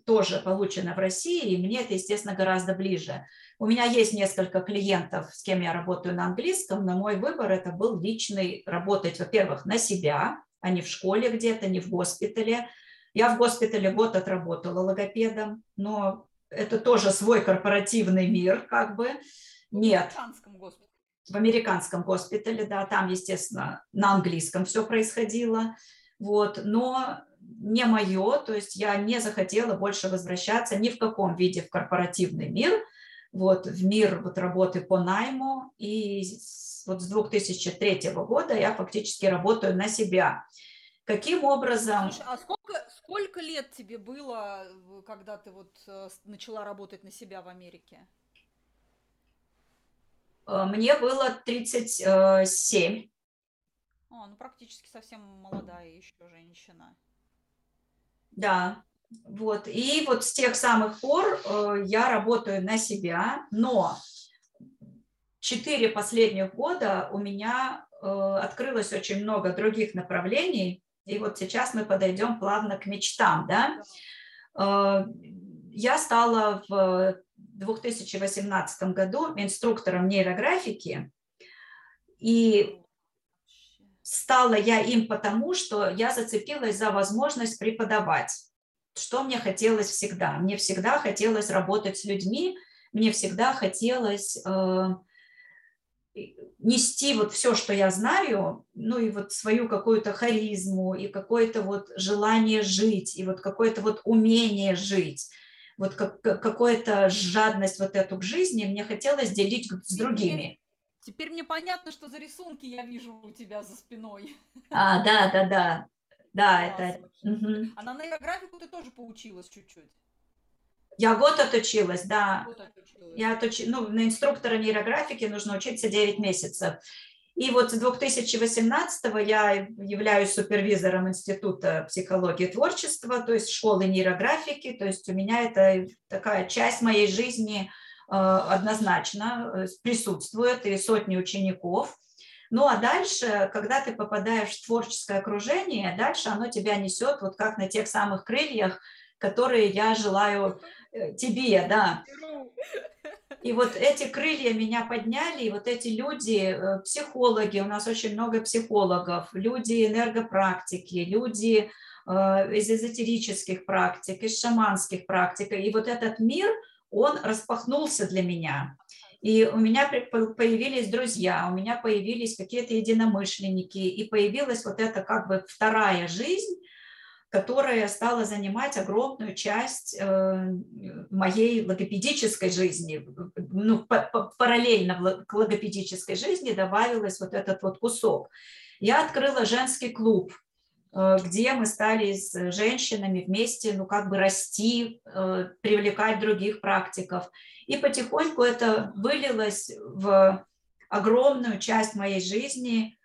тоже получено в России, и мне это, естественно, гораздо ближе. У меня есть несколько клиентов, с кем я работаю на английском, но мой выбор это был личный, работать, во-первых, на себя, а не в школе где-то, не в госпитале. Я в госпитале год отработала логопедом, но это тоже свой корпоративный мир, как бы. Нет. В американском госпитале. В американском госпитале, да, там, естественно, на английском все происходило. Вот, но не мое, то есть я не захотела больше возвращаться ни в каком виде в корпоративный мир – вот, в мир вот, работы по найму. И вот с 2003 года я фактически работаю на себя. Каким образом... Слушай, а сколько, сколько лет тебе было, когда ты вот э, начала работать на себя в Америке? Э, мне было 37. О, ну практически совсем молодая еще женщина. Да, вот. И вот с тех самых пор э, я работаю на себя, но четыре последних года у меня э, открылось очень много других направлений, и вот сейчас мы подойдем плавно к мечтам, да. Э, я стала в 2018 году инструктором нейрографики, и стала я им потому, что я зацепилась за возможность преподавать что мне хотелось всегда? Мне всегда хотелось работать с людьми, мне всегда хотелось э, нести вот все, что я знаю, ну и вот свою какую-то харизму, и какое-то вот желание жить, и вот какое-то вот умение жить, вот как, какая-то жадность вот эту к жизни мне хотелось делить с другими. Теперь мне понятно, что за рисунки я вижу у тебя за спиной. А, да, да, да. Да, это... Угу. А на нейрографику ты тоже поучилась чуть-чуть? Я год отучилась, да. Год отучилась. Я отуч... ну, на инструктора нейрографики нужно учиться 9 месяцев. И вот с 2018 я являюсь супервизором Института психологии и творчества, то есть школы нейрографики, то есть у меня это такая часть моей жизни э, однозначно э, присутствует, и сотни учеников. Ну а дальше, когда ты попадаешь в творческое окружение, дальше оно тебя несет вот как на тех самых крыльях, которые я желаю э, тебе, да. И вот эти крылья меня подняли, и вот эти люди, э, психологи, у нас очень много психологов, люди энергопрактики, люди э, из эзотерических практик, из шаманских практик. И вот этот мир, он распахнулся для меня. И у меня появились друзья, у меня появились какие-то единомышленники, и появилась вот эта как бы вторая жизнь, которая стала занимать огромную часть э, моей логопедической жизни. Ну, параллельно к логопедической жизни добавилась вот этот вот кусок. Я открыла женский клуб, э, где мы стали с женщинами вместе, ну, как бы расти, э, привлекать других практиков. И потихоньку это вылилось в огромную часть моей жизни.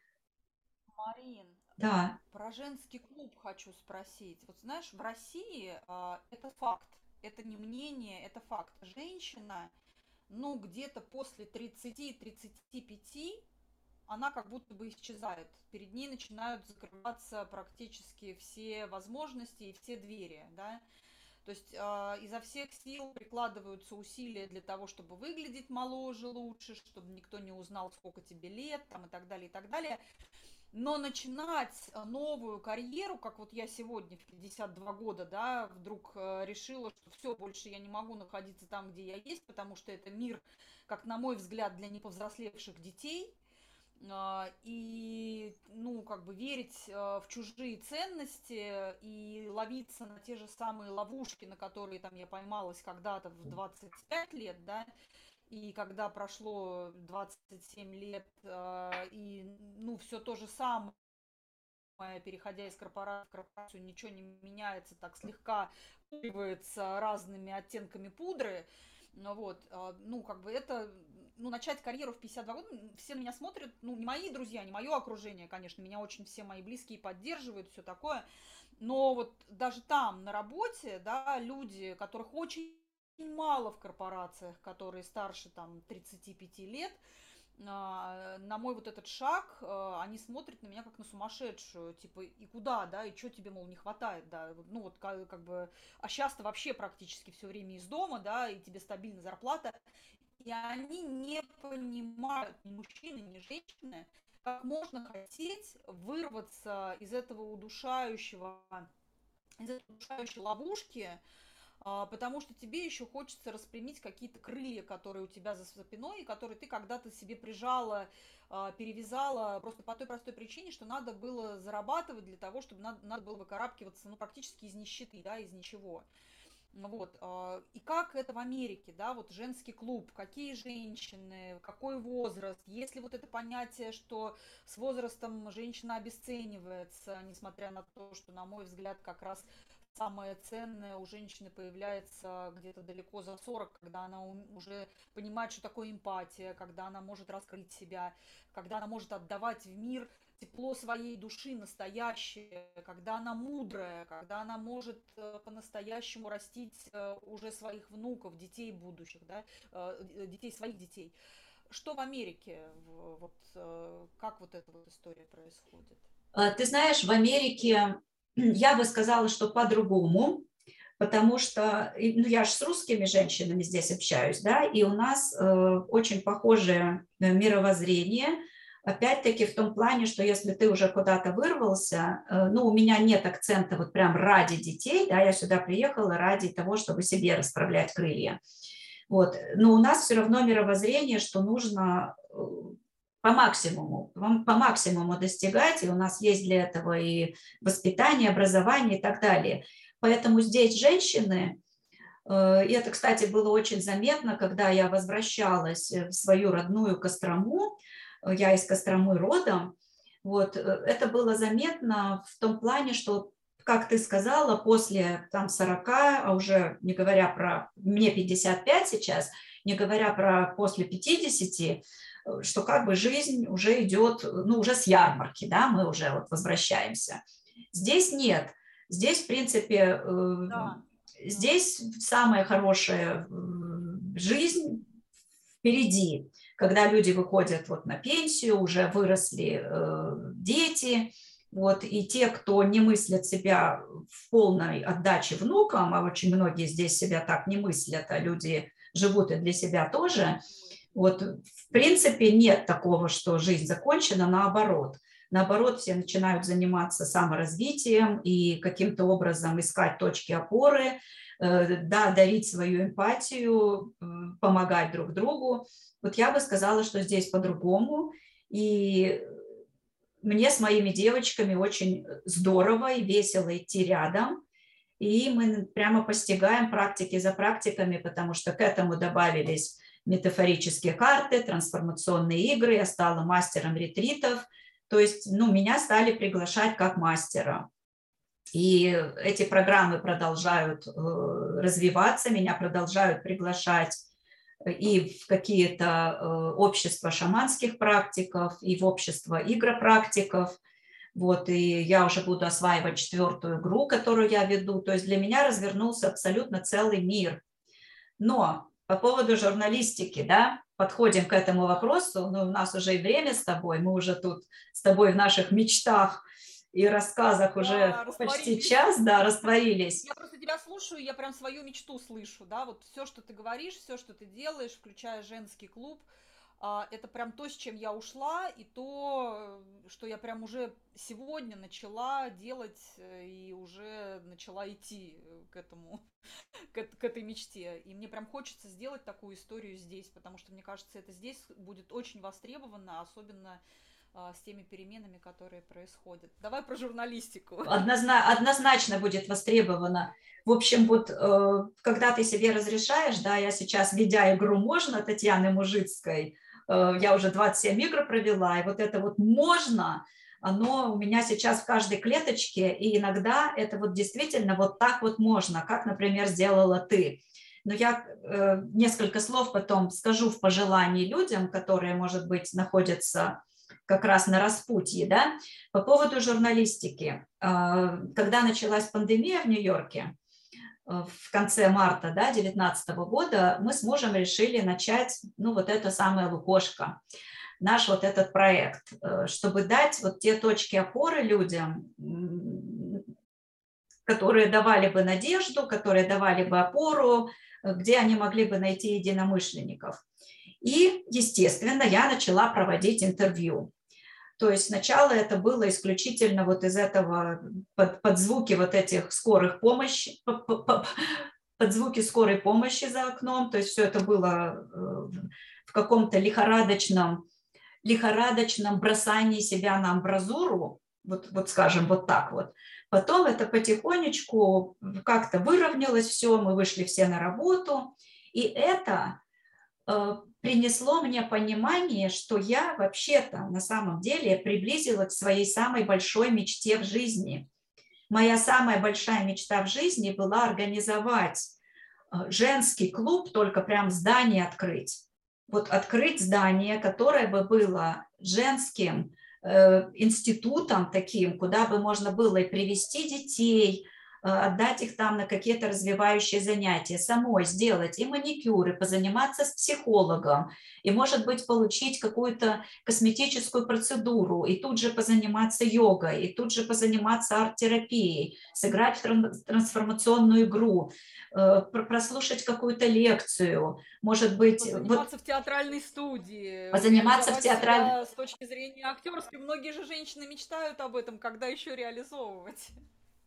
Марин, да. Про женский клуб хочу спросить. Вот знаешь, в России э, это факт, это не мнение, это факт. Женщина, ну, где-то после 30-35, она как будто бы исчезает. Перед ней начинают закрываться практически все возможности и все двери, да. То есть э, изо всех сил прикладываются усилия для того, чтобы выглядеть моложе, лучше, чтобы никто не узнал, сколько тебе лет, там, и так далее, и так далее. Но начинать э, новую карьеру, как вот я сегодня в 52 года, да, вдруг э, решила, что все, больше я не могу находиться там, где я есть, потому что это мир, как на мой взгляд, для неповзрослевших детей. А, и, ну, как бы верить э, в чужие ценности и ловиться на те же самые ловушки, на которые там я поймалась когда-то в 25 лет, да, и когда прошло 27 лет, э, и ну, все то же самое, переходя из корпорации в корпорацию, ничего не меняется, так слегка пуривается разными оттенками пудры, ну вот, э, ну, как бы это, ну, начать карьеру в 52 года, все на меня смотрят, ну, не мои друзья, не мое окружение, конечно, меня очень все мои близкие поддерживают, все такое, но вот даже там, на работе, да, люди, которых очень мало в корпорациях, которые старше там 35 лет, а, на мой вот этот шаг, а, они смотрят на меня как на сумасшедшую, типа, и куда, да, и что тебе, мол, не хватает, да, ну вот как, как бы, а сейчас-то вообще практически все время из дома, да, и тебе стабильная зарплата, и они не понимают, ни мужчины, ни женщины, как можно хотеть вырваться из этого удушающего, из этой удушающей ловушки, потому что тебе еще хочется распрямить какие-то крылья, которые у тебя за спиной, и которые ты когда-то себе прижала, а, перевязала, просто по той простой причине, что надо было зарабатывать для того, чтобы надо, надо было выкарабкиваться, ну, практически из нищеты, да, из ничего. Вот. А, и как это в Америке, да, вот женский клуб, какие женщины, какой возраст, есть ли вот это понятие, что с возрастом женщина обесценивается, несмотря на то, что, на мой взгляд, как раз самое ценное у женщины появляется где-то далеко за 40, когда она уже понимает, что такое эмпатия, когда она может раскрыть себя, когда она может отдавать в мир тепло своей души настоящее, когда она мудрая, когда она может э, по-настоящему растить э, уже своих внуков, детей будущих, да, э, детей своих детей. Что в Америке, вот как вот эта вот история происходит? А, ты знаешь, в Америке я бы сказала, что по-другому, потому что ну, я же с русскими женщинами здесь общаюсь, да, и у нас э, очень похожее э, мировоззрение, опять-таки в том плане, что если ты уже куда-то вырвался, э, ну, у меня нет акцента вот прям ради детей, да, я сюда приехала ради того, чтобы себе расправлять крылья. Вот. Но у нас все равно мировоззрение, что нужно э, по максимуму, по максимуму достигать, и у нас есть для этого и воспитание, образование и так далее. Поэтому здесь женщины, э, и это, кстати, было очень заметно, когда я возвращалась в свою родную Кострому, э, я из Костромы родом, вот, э, это было заметно в том плане, что как ты сказала, после там 40, а уже не говоря про, мне 55 сейчас, не говоря про после 50, что как бы жизнь уже идет, ну, уже с ярмарки, да, мы уже вот возвращаемся. Здесь нет. Здесь, в принципе, э, да. здесь самая хорошая жизнь впереди, когда люди выходят вот на пенсию, уже выросли э, дети, вот, и те, кто не мыслят себя в полной отдаче внукам, а очень многие здесь себя так не мыслят, а люди живут и для себя тоже, вот, в принципе, нет такого, что жизнь закончена, наоборот. Наоборот, все начинают заниматься саморазвитием и каким-то образом искать точки опоры, э, да, дарить свою эмпатию, помогать друг другу. Вот я бы сказала, что здесь по-другому. И мне с моими девочками очень здорово и весело идти рядом. И мы прямо постигаем практики за практиками, потому что к этому добавились метафорические карты, трансформационные игры. Я стала мастером ретритов. То есть ну, меня стали приглашать как мастера. И эти программы продолжают э, развиваться, меня продолжают приглашать и в какие-то э, общества шаманских практиков, и в общество игропрактиков. Вот, и я уже буду осваивать четвертую игру, которую я веду. То есть для меня развернулся абсолютно целый мир. Но по поводу журналистики, да, подходим к этому вопросу, ну, у нас уже и время с тобой, мы уже тут с тобой в наших мечтах и рассказах уже да, почти час, да, растворились. Я просто тебя слушаю, я прям свою мечту слышу, да, вот все, что ты говоришь, все, что ты делаешь, включая женский клуб, это прям то, с чем я ушла, и то, что я прям уже сегодня начала делать э, и уже начала идти э, к этому, к, к этой мечте. И мне прям хочется сделать такую историю здесь, потому что мне кажется, это здесь будет очень востребовано, особенно а, с теми переменами, которые происходят. Давай про журналистику. Однозначно, однозначно будет востребовано. В общем, вот э, когда ты себе разрешаешь, да, я сейчас, ведя игру «Можно» Татьяны Мужицкой, Э, я уже 27 игр провела, и вот это вот можно, оно у меня сейчас в каждой клеточке, и иногда это вот действительно вот так вот можно, как, например, сделала ты. Но я э, несколько слов потом скажу в пожелании людям, которые, может быть, находятся как раз на распутье, да, по поводу журналистики. Э, когда началась пандемия в Нью-Йорке, Э, в конце марта 2019 да, года мы с мужем решили начать, ну, вот это самое лукошко, наш вот этот проект, э, чтобы дать вот те точки опоры людям, которые давали бы надежду, которые давали бы опору, э, где они могли бы найти единомышленников. И, естественно, я начала проводить интервью. То есть сначала это было исключительно вот из этого, под, под звуки вот этих скорых помощи, под звуки скорой помощи за окном, то есть все это было э, в каком-то лихорадочном, лихорадочном бросании себя на амбразуру, вот, вот скажем, вот так вот. Потом это потихонечку как-то выровнялось все, мы вышли все на работу, и это э, принесло мне понимание, что я вообще-то на самом деле приблизилась к своей самой большой мечте в жизни. Моя самая большая мечта в жизни была организовать э, женский клуб, только прям здание открыть. Вот открыть здание, которое бы было женским э, институтом таким, куда бы можно было и привести детей, отдать их там на какие-то развивающие занятия, самой сделать и маникюры, позаниматься с психологом, и, может быть, получить какую-то косметическую процедуру, и тут же позаниматься йогой, и тут же позаниматься арт-терапией, сыграть в трансформационную игру, э, прослушать какую-то лекцию, может быть... Позаниматься вот, в театральной студии. Позаниматься в театральной... С точки зрения актерской, многие же женщины мечтают об этом, когда еще реализовывать.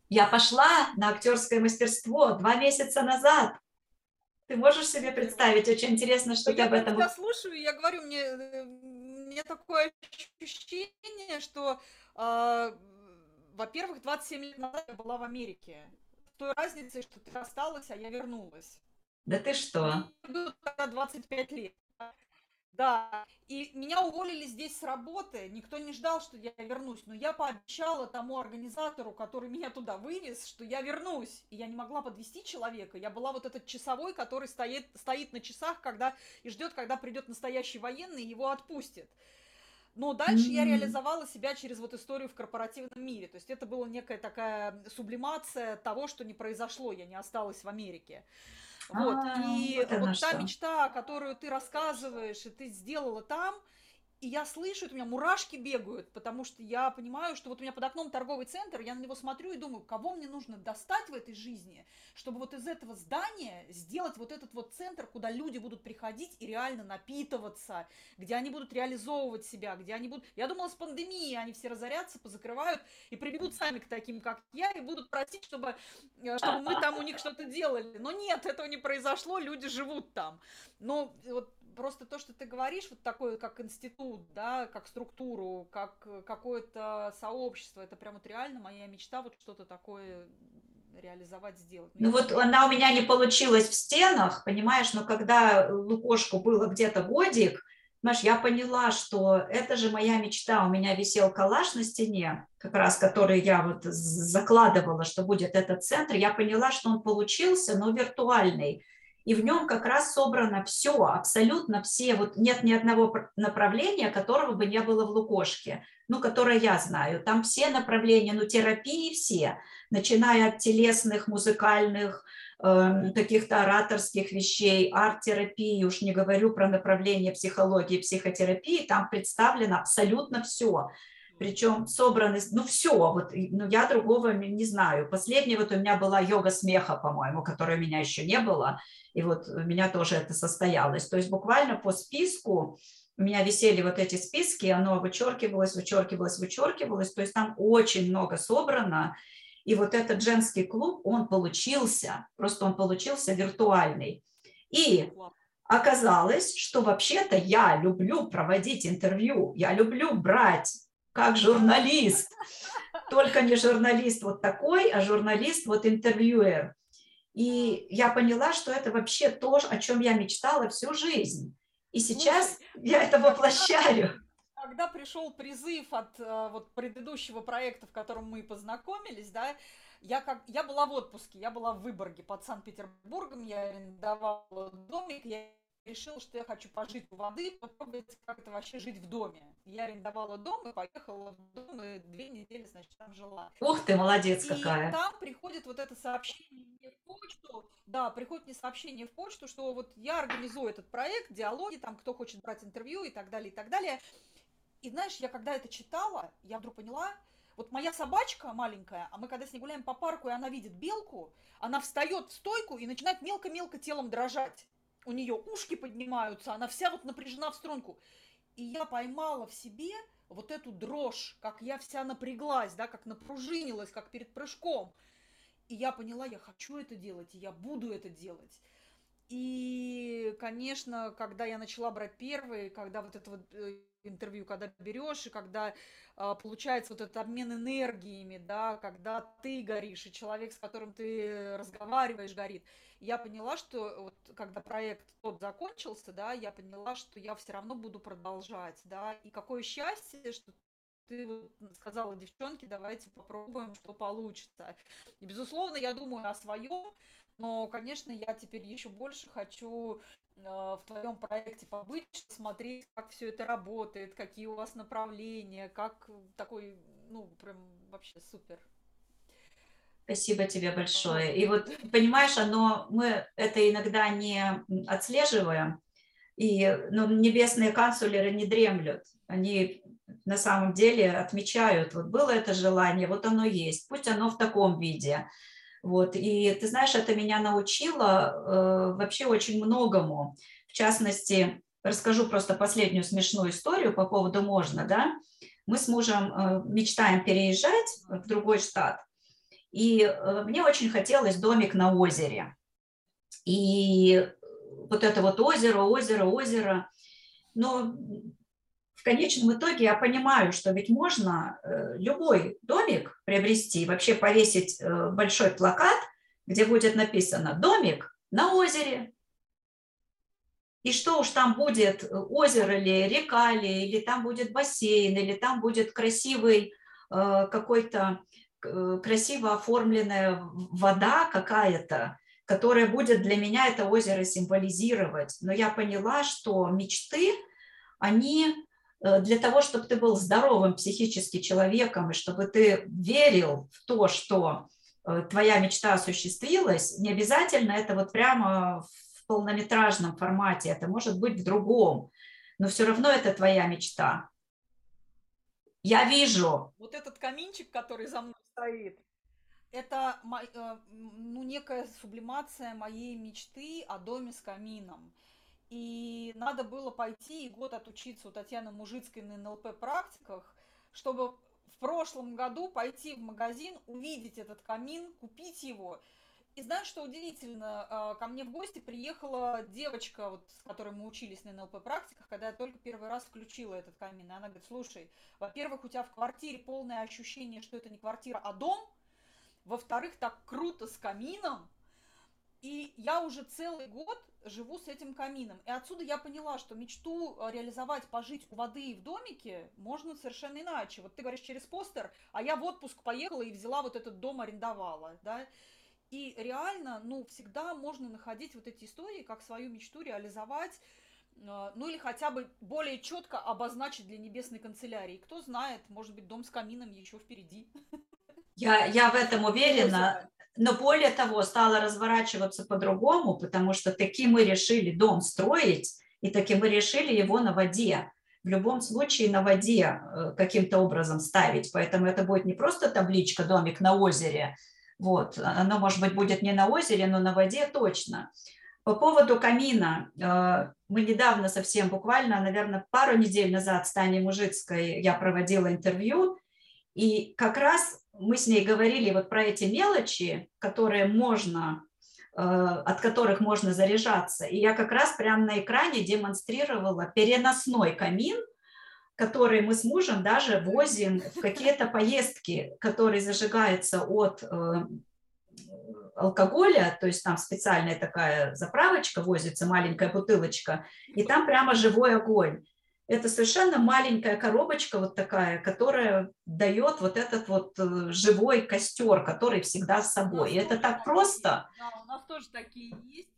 Я пошла на актерское мастерство два месяца назад. Ты можешь себе представить? Очень интересно, что я ты об этом... Я слушаю, я говорю, мне, э, мне такое ощущение, что, э, во-первых, 27 лет назад я была в Америке. С той разницей, что ты осталась, а я вернулась. Да ты что? 25 лет. Да, и меня уволили здесь с работы, никто не ждал, что я вернусь, но я пообещала тому организатору, который меня туда вывез, что я вернусь, и я не могла подвести человека, я была вот этот часовой, который стоит, стоит на часах, когда и ждет, когда придет настоящий военный, и его отпустит. Но дальше mm-hmm. я реализовала себя через вот историю в корпоративном мире. То есть это была некая такая сублимация того, что не произошло, я не осталась в Америке. Вот. А, и вот, вот та мечта, которую ты рассказываешь, и ты сделала там, и я слышу, это у меня мурашки бегают, потому что я понимаю, что вот у меня под окном торговый центр, я на него смотрю и думаю, кого мне нужно достать в этой жизни, чтобы вот из этого здания сделать вот этот вот центр, куда люди будут приходить и реально напитываться, где они будут реализовывать себя, где они будут... Я думала, с пандемией они все разорятся, позакрывают и прибегут сами к таким, как я, и будут просить, чтобы, э, чтобы мы там у них что-то делали. Но нет, этого не произошло, люди живут там. Но вот просто то, что ты говоришь, вот такое, как институт, да, как структуру, как какое-то сообщество, это прям вот реально моя мечта вот что-то такое реализовать, сделать. Ну вот она у меня не получилась в стенах, понимаешь, но когда Лукошку было где-то годик, Знаешь, я поняла, что это же моя мечта. У меня висел калаш на стене, как раз который я вот закладывала, что будет этот центр. Я поняла, что он получился, но виртуальный и в нем как раз собрано все, абсолютно все, вот нет ни одного направления, которого бы не было в Лукошке, ну, которое я знаю, там все направления, ну, терапии все, начиная от телесных, музыкальных, э, каких-то ораторских вещей, арт-терапии, уж не говорю про направление психологии, психотерапии, там представлено абсолютно все причем собраны, ну все, вот, ну я другого не знаю. Последняя вот у меня была йога смеха, по-моему, которой у меня еще не было, и вот у меня тоже это состоялось. То есть буквально по списку у меня висели вот эти списки, оно вычеркивалось, вычеркивалось, вычеркивалось, то есть там очень много собрано, и вот этот женский клуб, он получился, просто он получился виртуальный. И оказалось, что вообще-то я люблю проводить интервью, я люблю брать как журналист. Только не журналист вот такой, а журналист вот интервьюер. И я поняла, что это вообще то, о чем я мечтала всю жизнь. И сейчас Слушай, я это воплощаю. Когда пришел призыв от э, вот предыдущего проекта, в котором мы познакомились, да, я как я была в отпуске, я была в Выборге под Санкт-Петербургом, я арендовала домик, я решила, что я хочу пожить у воды, попробовать, как это вообще жить в доме. Я арендовала дом и поехала в дом, и две недели, значит, там жила. Ух ты, молодец и какая. там приходит вот это сообщение в почту, да, приходит мне сообщение в почту, что вот я организую этот проект, диалоги, там, кто хочет брать интервью и так далее, и так далее. И знаешь, я когда это читала, я вдруг поняла, вот моя собачка маленькая, а мы когда с ней гуляем по парку, и она видит белку, она встает в стойку и начинает мелко-мелко телом дрожать у нее ушки поднимаются, она вся вот напряжена в струнку. И я поймала в себе вот эту дрожь, как я вся напряглась, да, как напружинилась, как перед прыжком. И я поняла, я хочу это делать, и я буду это делать. И, конечно, когда я начала брать первые, когда вот это вот э, интервью, когда берешь, и когда э, получается вот этот обмен энергиями, да, когда ты горишь, и человек, с которым ты разговариваешь, горит, я поняла, что вот когда проект тот закончился, да, я поняла, что я все равно буду продолжать, да, и какое счастье, что ты сказала, девчонки, давайте попробуем, что получится. И, безусловно, я думаю о своем, но, конечно, я теперь еще больше хочу э, в твоем проекте побыть, смотреть, как все это работает, какие у вас направления, как такой, ну, прям вообще супер. Спасибо тебе большое. И вот, понимаешь, оно, мы это иногда не отслеживаем, и ну, небесные канцлеры не дремлют. Они на самом деле отмечают, вот было это желание, вот оно есть, пусть оно в таком виде. Вот. И ты знаешь, это меня научило э, вообще очень многому. В частности, расскажу просто последнюю смешную историю по поводу «можно». Да? Мы с мужем э, мечтаем переезжать в другой штат, и э, мне очень хотелось домик на озере. И вот это вот озеро, озеро, озеро. Но в конечном итоге я понимаю, что ведь можно э, любой домик приобрести, вообще повесить э, большой плакат, где будет написано «Домик на озере». И что уж там будет, озеро ли, река ли, или там будет бассейн, или там будет красивый какой-то красиво оформленная вода какая-то, которая будет для меня это озеро символизировать. Но я поняла, что мечты, они для того, чтобы ты был здоровым психически человеком, и чтобы ты верил в то, что твоя мечта осуществилась, не обязательно это вот прямо полнометражном формате, это может быть в другом, но все равно это твоя мечта. Я вижу. Вот этот каминчик, который за мной стоит, это э, ну, некая сублимация моей мечты о доме с камином. И надо было пойти и год отучиться у Татьяны Мужицкой на НЛП практиках, чтобы в прошлом году пойти в магазин, увидеть этот камин, купить его и знаешь, что удивительно? А, ко мне в гости приехала девочка, вот, с которой мы учились на НЛП практиках, когда я только первый раз включила этот камин. И она говорит, слушай, во-первых, у тебя в квартире полное ощущение, что это не квартира, а дом. Во-вторых, так круто с камином. И я уже целый год живу с этим камином. И отсюда я поняла, что мечту а, реализовать, пожить у воды и в домике можно совершенно иначе. Вот ты говоришь через постер, а я в отпуск поехала и взяла вот этот дом, арендовала, да. И реально, ну, всегда можно находить вот эти истории, как свою мечту реализовать, э, ну или хотя бы более четко обозначить для небесной канцелярии. Кто знает, может быть, дом с камином еще впереди. Я, я в этом уверена. Но более того, стало разворачиваться по-другому, потому что таким мы решили дом строить, и таким мы решили его на воде. В любом случае на воде э, каким-то образом ставить. Поэтому это будет не просто табличка «домик на озере», вот. Оно, может быть, будет не на озере, но на воде точно. По поводу камина. Э, мы недавно совсем, буквально, наверное, пару недель назад с Таней Мужицкой я проводила интервью, и как раз мы с ней говорили вот про эти мелочи, которые можно, э, от которых можно заряжаться. И я как раз прямо на экране демонстрировала переносной камин – который мы с мужем даже возим в какие-то поездки, который зажигается от э, алкоголя, то есть там специальная такая заправочка возится, маленькая бутылочка, и там прямо живой огонь. Это совершенно маленькая коробочка вот такая, которая дает вот этот вот э, живой костер, который всегда с собой. И это так просто. Да, у нас тоже такие есть.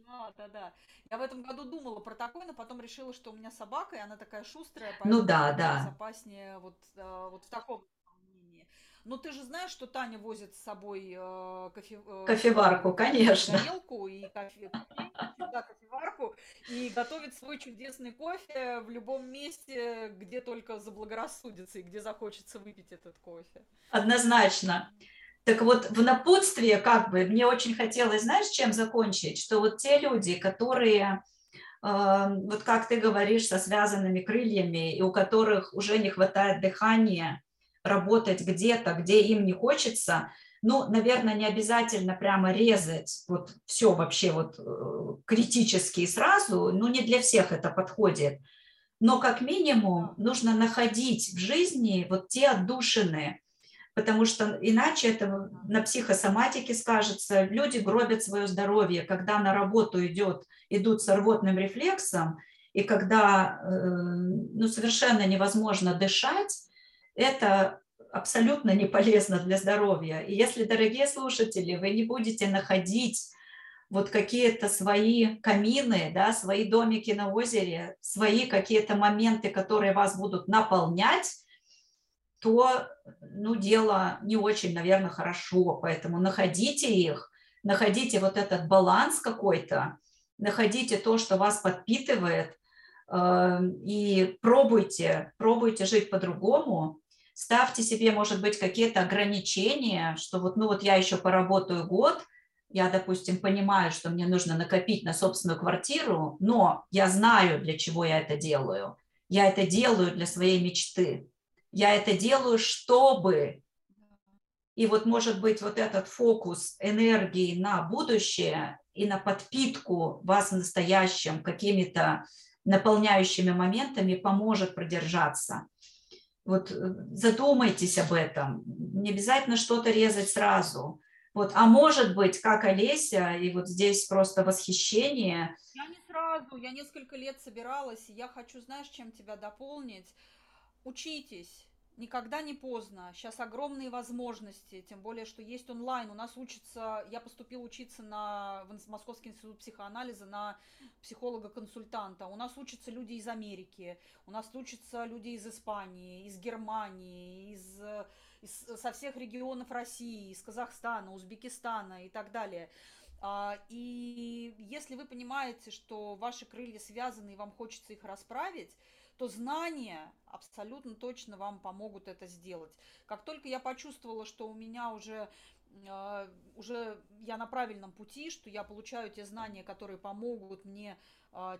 Да, да, да. Я в этом году думала про такой, но потом решила, что у меня собака, и она такая шустрая, ну, да, да. безопаснее вот, э, вот в таком исполнении. Но ты же знаешь, что Таня возит с собой э, кофе, э, кофеварку, конечно. Горелку и кофе, да, кофеварку, и готовит свой чудесный кофе в любом месте, где только заблагорассудится и где захочется выпить этот кофе. Однозначно. Так вот, в напутствие, как бы, мне очень хотелось, знаешь, чем закончить? Что вот те люди, которые, э, вот как ты говоришь, со связанными крыльями, и у которых уже не хватает дыхания работать где-то, где им не хочется, ну, наверное, не обязательно прямо резать вот все вообще вот э, критически сразу, ну, не для всех это подходит. Но как минимум нужно находить в жизни вот те отдушины, потому что иначе это на психосоматике скажется. Люди гробят свое здоровье, когда на работу идет, идут с рвотным рефлексом, и когда э, ну, совершенно невозможно дышать, это абсолютно не полезно для здоровья. И если, дорогие слушатели, вы не будете находить вот какие-то свои камины, да, свои домики на озере, свои какие-то моменты, которые вас будут наполнять, то ну, дело не очень, наверное, хорошо. Поэтому находите их, находите вот этот баланс какой-то, находите то, что вас подпитывает, э, и пробуйте, пробуйте жить по-другому, ставьте себе, может быть, какие-то ограничения, что вот, ну вот я еще поработаю год, я, допустим, понимаю, что мне нужно накопить на собственную квартиру, но я знаю, для чего я это делаю. Я это делаю для своей мечты. Я это делаю, чтобы. И вот может быть вот этот фокус энергии на будущее и на подпитку вас в настоящем какими-то наполняющими моментами поможет продержаться. Вот э, задумайтесь об этом. Не обязательно что-то резать сразу. Вот, а может быть, как Олеся, и вот здесь просто восхищение. Я не сразу, я несколько лет собиралась, и я хочу, знаешь, чем тебя дополнить? Учитесь, никогда не поздно. Сейчас огромные возможности, тем более, что есть онлайн. У нас учится, я поступила учиться на, в Московский институт психоанализа на психолога-консультанта. У нас учатся люди из Америки, у нас учатся люди из Испании, из Германии, из, из, со всех регионов России, из Казахстана, Узбекистана и так далее. А, и если вы понимаете, что ваши крылья связаны и вам хочется их расправить, то знания абсолютно точно вам помогут это сделать. Как только я почувствовала, что у меня уже а, уже я на правильном пути, что я получаю те знания, которые помогут мне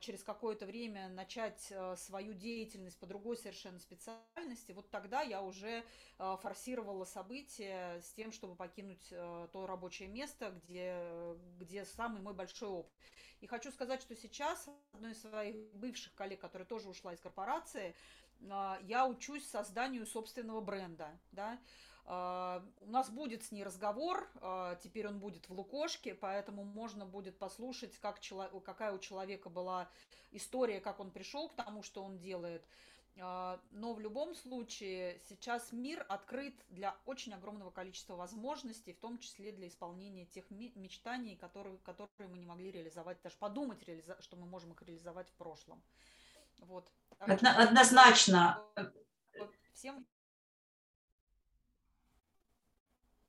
через какое-то время начать а, свою деятельность по другой совершенно специальности, вот тогда я уже форсировала события с тем, чтобы покинуть то рабочее место, где, где самый мой большой опыт. И хочу сказать, что сейчас одной из своих бывших коллег, которая тоже ушла из корпорации, я учусь созданию собственного бренда, да, а, у нас будет с ней разговор, а, теперь он будет в Лукошке, поэтому можно будет послушать, как, какая у человека была история, как он пришел к тому, что он делает. А, но в любом случае сейчас мир открыт для очень огромного количества возможностей, в том числе для исполнения тех мечтаний, которые, которые мы не могли реализовать, даже подумать, что мы можем их реализовать в прошлом. Вот. Однозначно. Всем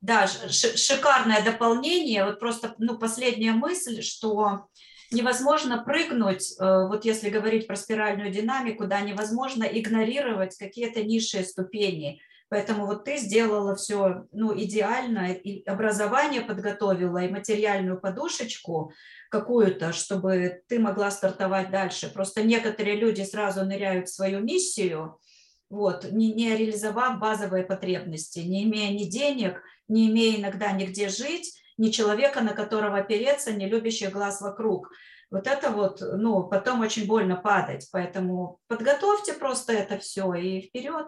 Да, шикарное дополнение. Вот просто ну, последняя мысль, что невозможно прыгнуть, э, вот если говорить про спиральную динамику, да, невозможно игнорировать какие-то низшие ступени. Поэтому вот ты сделала все ну, идеально, и образование подготовила, и материальную подушечку какую-то, чтобы ты могла стартовать дальше. Просто некоторые люди сразу ныряют в свою миссию, вот, не, не реализовав базовые потребности, не имея ни денег, не имея иногда нигде жить, ни человека, на которого опереться, не любящих глаз вокруг. Вот это вот, ну, потом очень больно падать, поэтому подготовьте просто это все и вперед.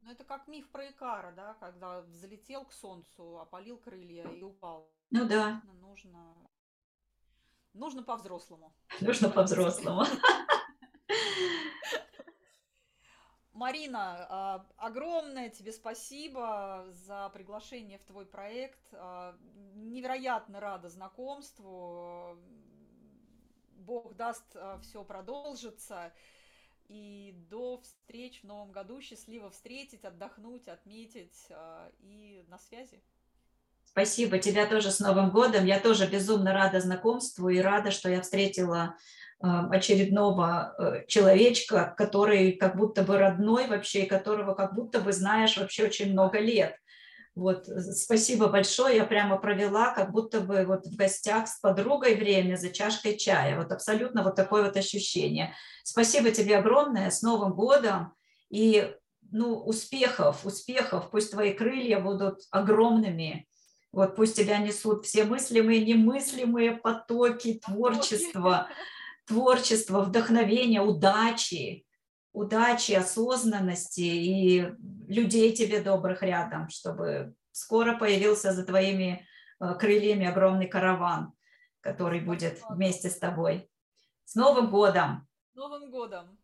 Ну, это как миф про Икара, да, когда взлетел к солнцу, опалил крылья и упал. Ну да. Нужно, нужно по-взрослому. Нужно по-взрослому. Марина, а, огромное тебе спасибо за приглашение в твой проект. А, невероятно рада знакомству. Бог даст, а, все продолжится. И до встреч в новом году. Счастливо встретить, отдохнуть, отметить. И на связи. Спасибо, тебя тоже с Новым годом. Я тоже безумно рада знакомству и рада, что я встретила очередного э, человечка, который как будто бы родной вообще, и которого как будто бы знаешь вообще очень много лет. Вот, спасибо большое, я прямо провела, как будто бы вот в гостях с подругой время за чашкой чая. Вот абсолютно вот такое вот ощущение. Спасибо тебе огромное, с Новым годом и ну, успехов, успехов, пусть твои крылья будут огромными, вот пусть тебя несут все мыслимые, немыслимые потоки творчества, творчества, вдохновения, удачи, удачи, осознанности и людей тебе добрых рядом, чтобы скоро появился за твоими э, крыльями огромный караван, который будет вместе с тобой. С Новым годом! Новым годом!